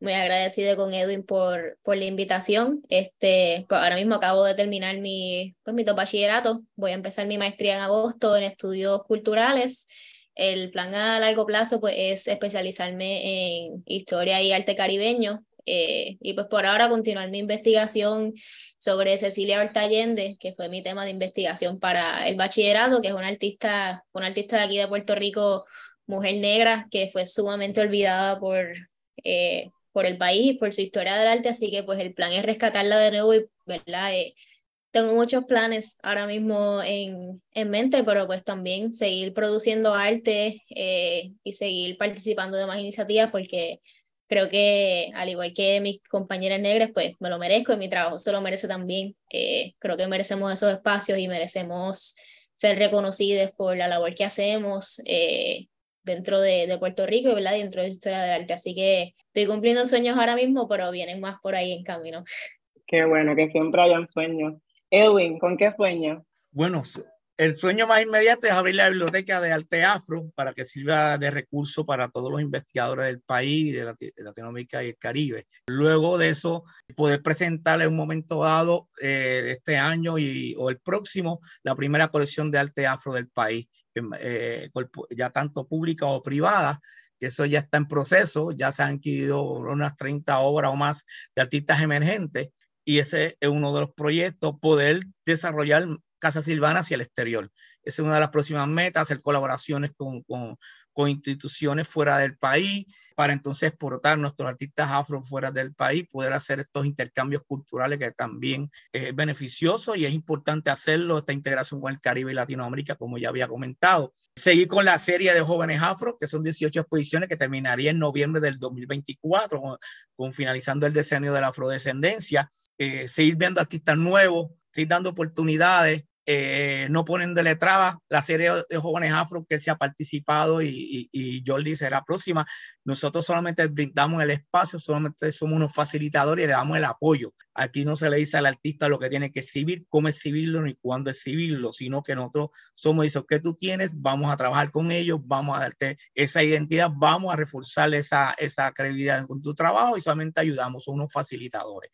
muy agradecida con Edwin por, por la invitación. Este, pues ahora mismo acabo de terminar mi, pues mi bachillerato. Voy a empezar mi maestría en agosto en estudios culturales. El plan a largo plazo pues, es especializarme en historia y arte caribeño. Eh, y pues por ahora continuar mi investigación sobre Cecilia Horta que fue mi tema de investigación para el bachillerato, que es una artista, una artista de aquí de Puerto Rico, mujer negra, que fue sumamente olvidada por, eh, por el país, por su historia del arte, así que pues el plan es rescatarla de nuevo y, ¿verdad? Eh, tengo muchos planes ahora mismo en, en, mente, pero pues también seguir produciendo arte y seguir participando de más iniciativas porque creo que al igual que mis compañeras negras, pues me lo merezco y mi trabajo se lo merece también. Eh, creo que merecemos esos espacios y merecemos ser reconocidos por la labor que hacemos eh, dentro de, de, Puerto Rico, ¿verdad? Dentro de la historia del arte. Así que estoy cumpliendo sueños ahora mismo, pero vienen más por ahí en camino. Qué bueno, que siempre hayan sueños. Edwin, ¿con qué sueños? Bueno, el sueño más inmediato es abrir la biblioteca de arte afro para que sirva de recurso para todos los investigadores del país, de, Latinoamérica y el Caribe. Luego de eso, poder presentarle en un momento dado eh, este año y, o el próximo la primera colección de arte afro del país, eh, ya tanto pública o privada, que eso ya está en proceso, ya se han adquirido unas 30 obras o más de artistas emergentes y ese es uno de los proyectos, poder desarrollar Casa Silvana hacia el exterior. Esa es una de las próximas metas, hacer colaboraciones con, con, instituciones fuera del país para entonces exportar nuestros artistas afro fuera del país, poder hacer estos intercambios culturales que también es beneficioso y es importante hacerlo, esta integración con el Caribe y Latinoamérica, como ya había comentado. Seguir con la serie de jóvenes afro, que son 18 exposiciones que terminaría en noviembre del 2024, con, con finalizando el decenio de la afrodescendencia. Eh, seguir viendo artistas nuevos, seguir dando oportunidades eh, no ponen de letrada la serie de jóvenes afro que se ha participado y, y, Jordi será próxima. Nosotros solamente brindamos el espacio, solamente somos unos facilitadores y le damos el apoyo. Aquí no se le dice al artista lo que tiene que exhibir, cómo exhibirlo ni cuándo exhibirlo, sino que nosotros somos eso que tú tienes, vamos a trabajar con ellos, vamos a darte esa identidad, vamos a reforzar esa, esa credibilidad con tu trabajo y solamente ayudamos, somos unos facilitadores.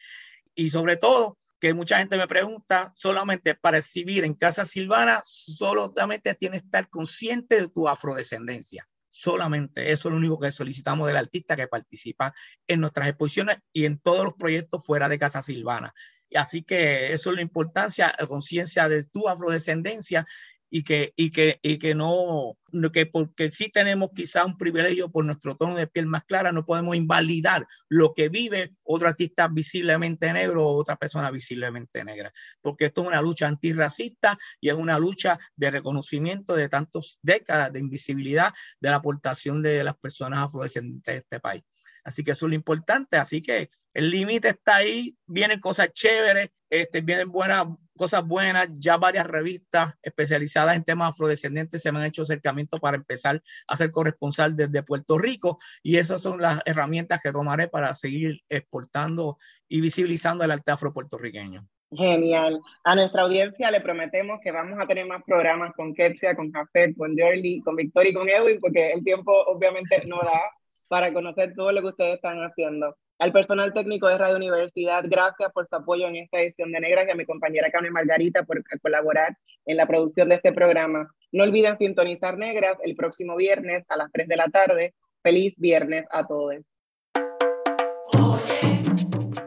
Y sobre todo, que mucha gente me pregunta, solamente para exhibir en Casa Silvana, solamente tienes que estar consciente de tu afrodescendencia. Solamente eso es lo único que solicitamos del artista que participa en nuestras exposiciones y en todos los proyectos fuera de Casa Silvana. Así que eso es la importancia, la conciencia de tu afrodescendencia y que, y que, y que no, que porque sí tenemos quizá un privilegio por nuestro tono de piel más clara, no podemos invalidar lo que vive otro artista visiblemente negro o otra persona visiblemente negra, porque esto es una lucha antirracista y es una lucha de reconocimiento de tantas décadas de invisibilidad de la aportación de las personas afrodescendientes de este país. Así que eso es lo importante. Así que el límite está ahí, vienen cosas chéveres, este, vienen buenas, cosas buenas, ya varias revistas especializadas en temas afrodescendientes se me han hecho acercamientos para empezar a ser corresponsal desde Puerto Rico y esas son las herramientas que tomaré para seguir exportando y visibilizando el arte afro-puertorriqueño. Genial. A nuestra audiencia le prometemos que vamos a tener más programas con Ketsia, con Jafet, con Jordi, con Victoria y con Edwin, porque el tiempo obviamente no da para conocer todo lo que ustedes están haciendo. Al personal técnico de Radio Universidad, gracias por su apoyo en esta edición de Negras y a mi compañera Carmen Margarita por colaborar en la producción de este programa. No olviden sintonizar Negras el próximo viernes a las 3 de la tarde. Feliz viernes a todos.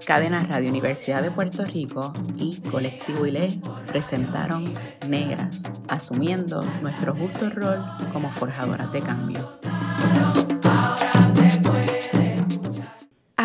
Cadena Radio Universidad de Puerto Rico y Colectivo ILE presentaron Negras, asumiendo nuestro justo rol como forjadoras de cambio.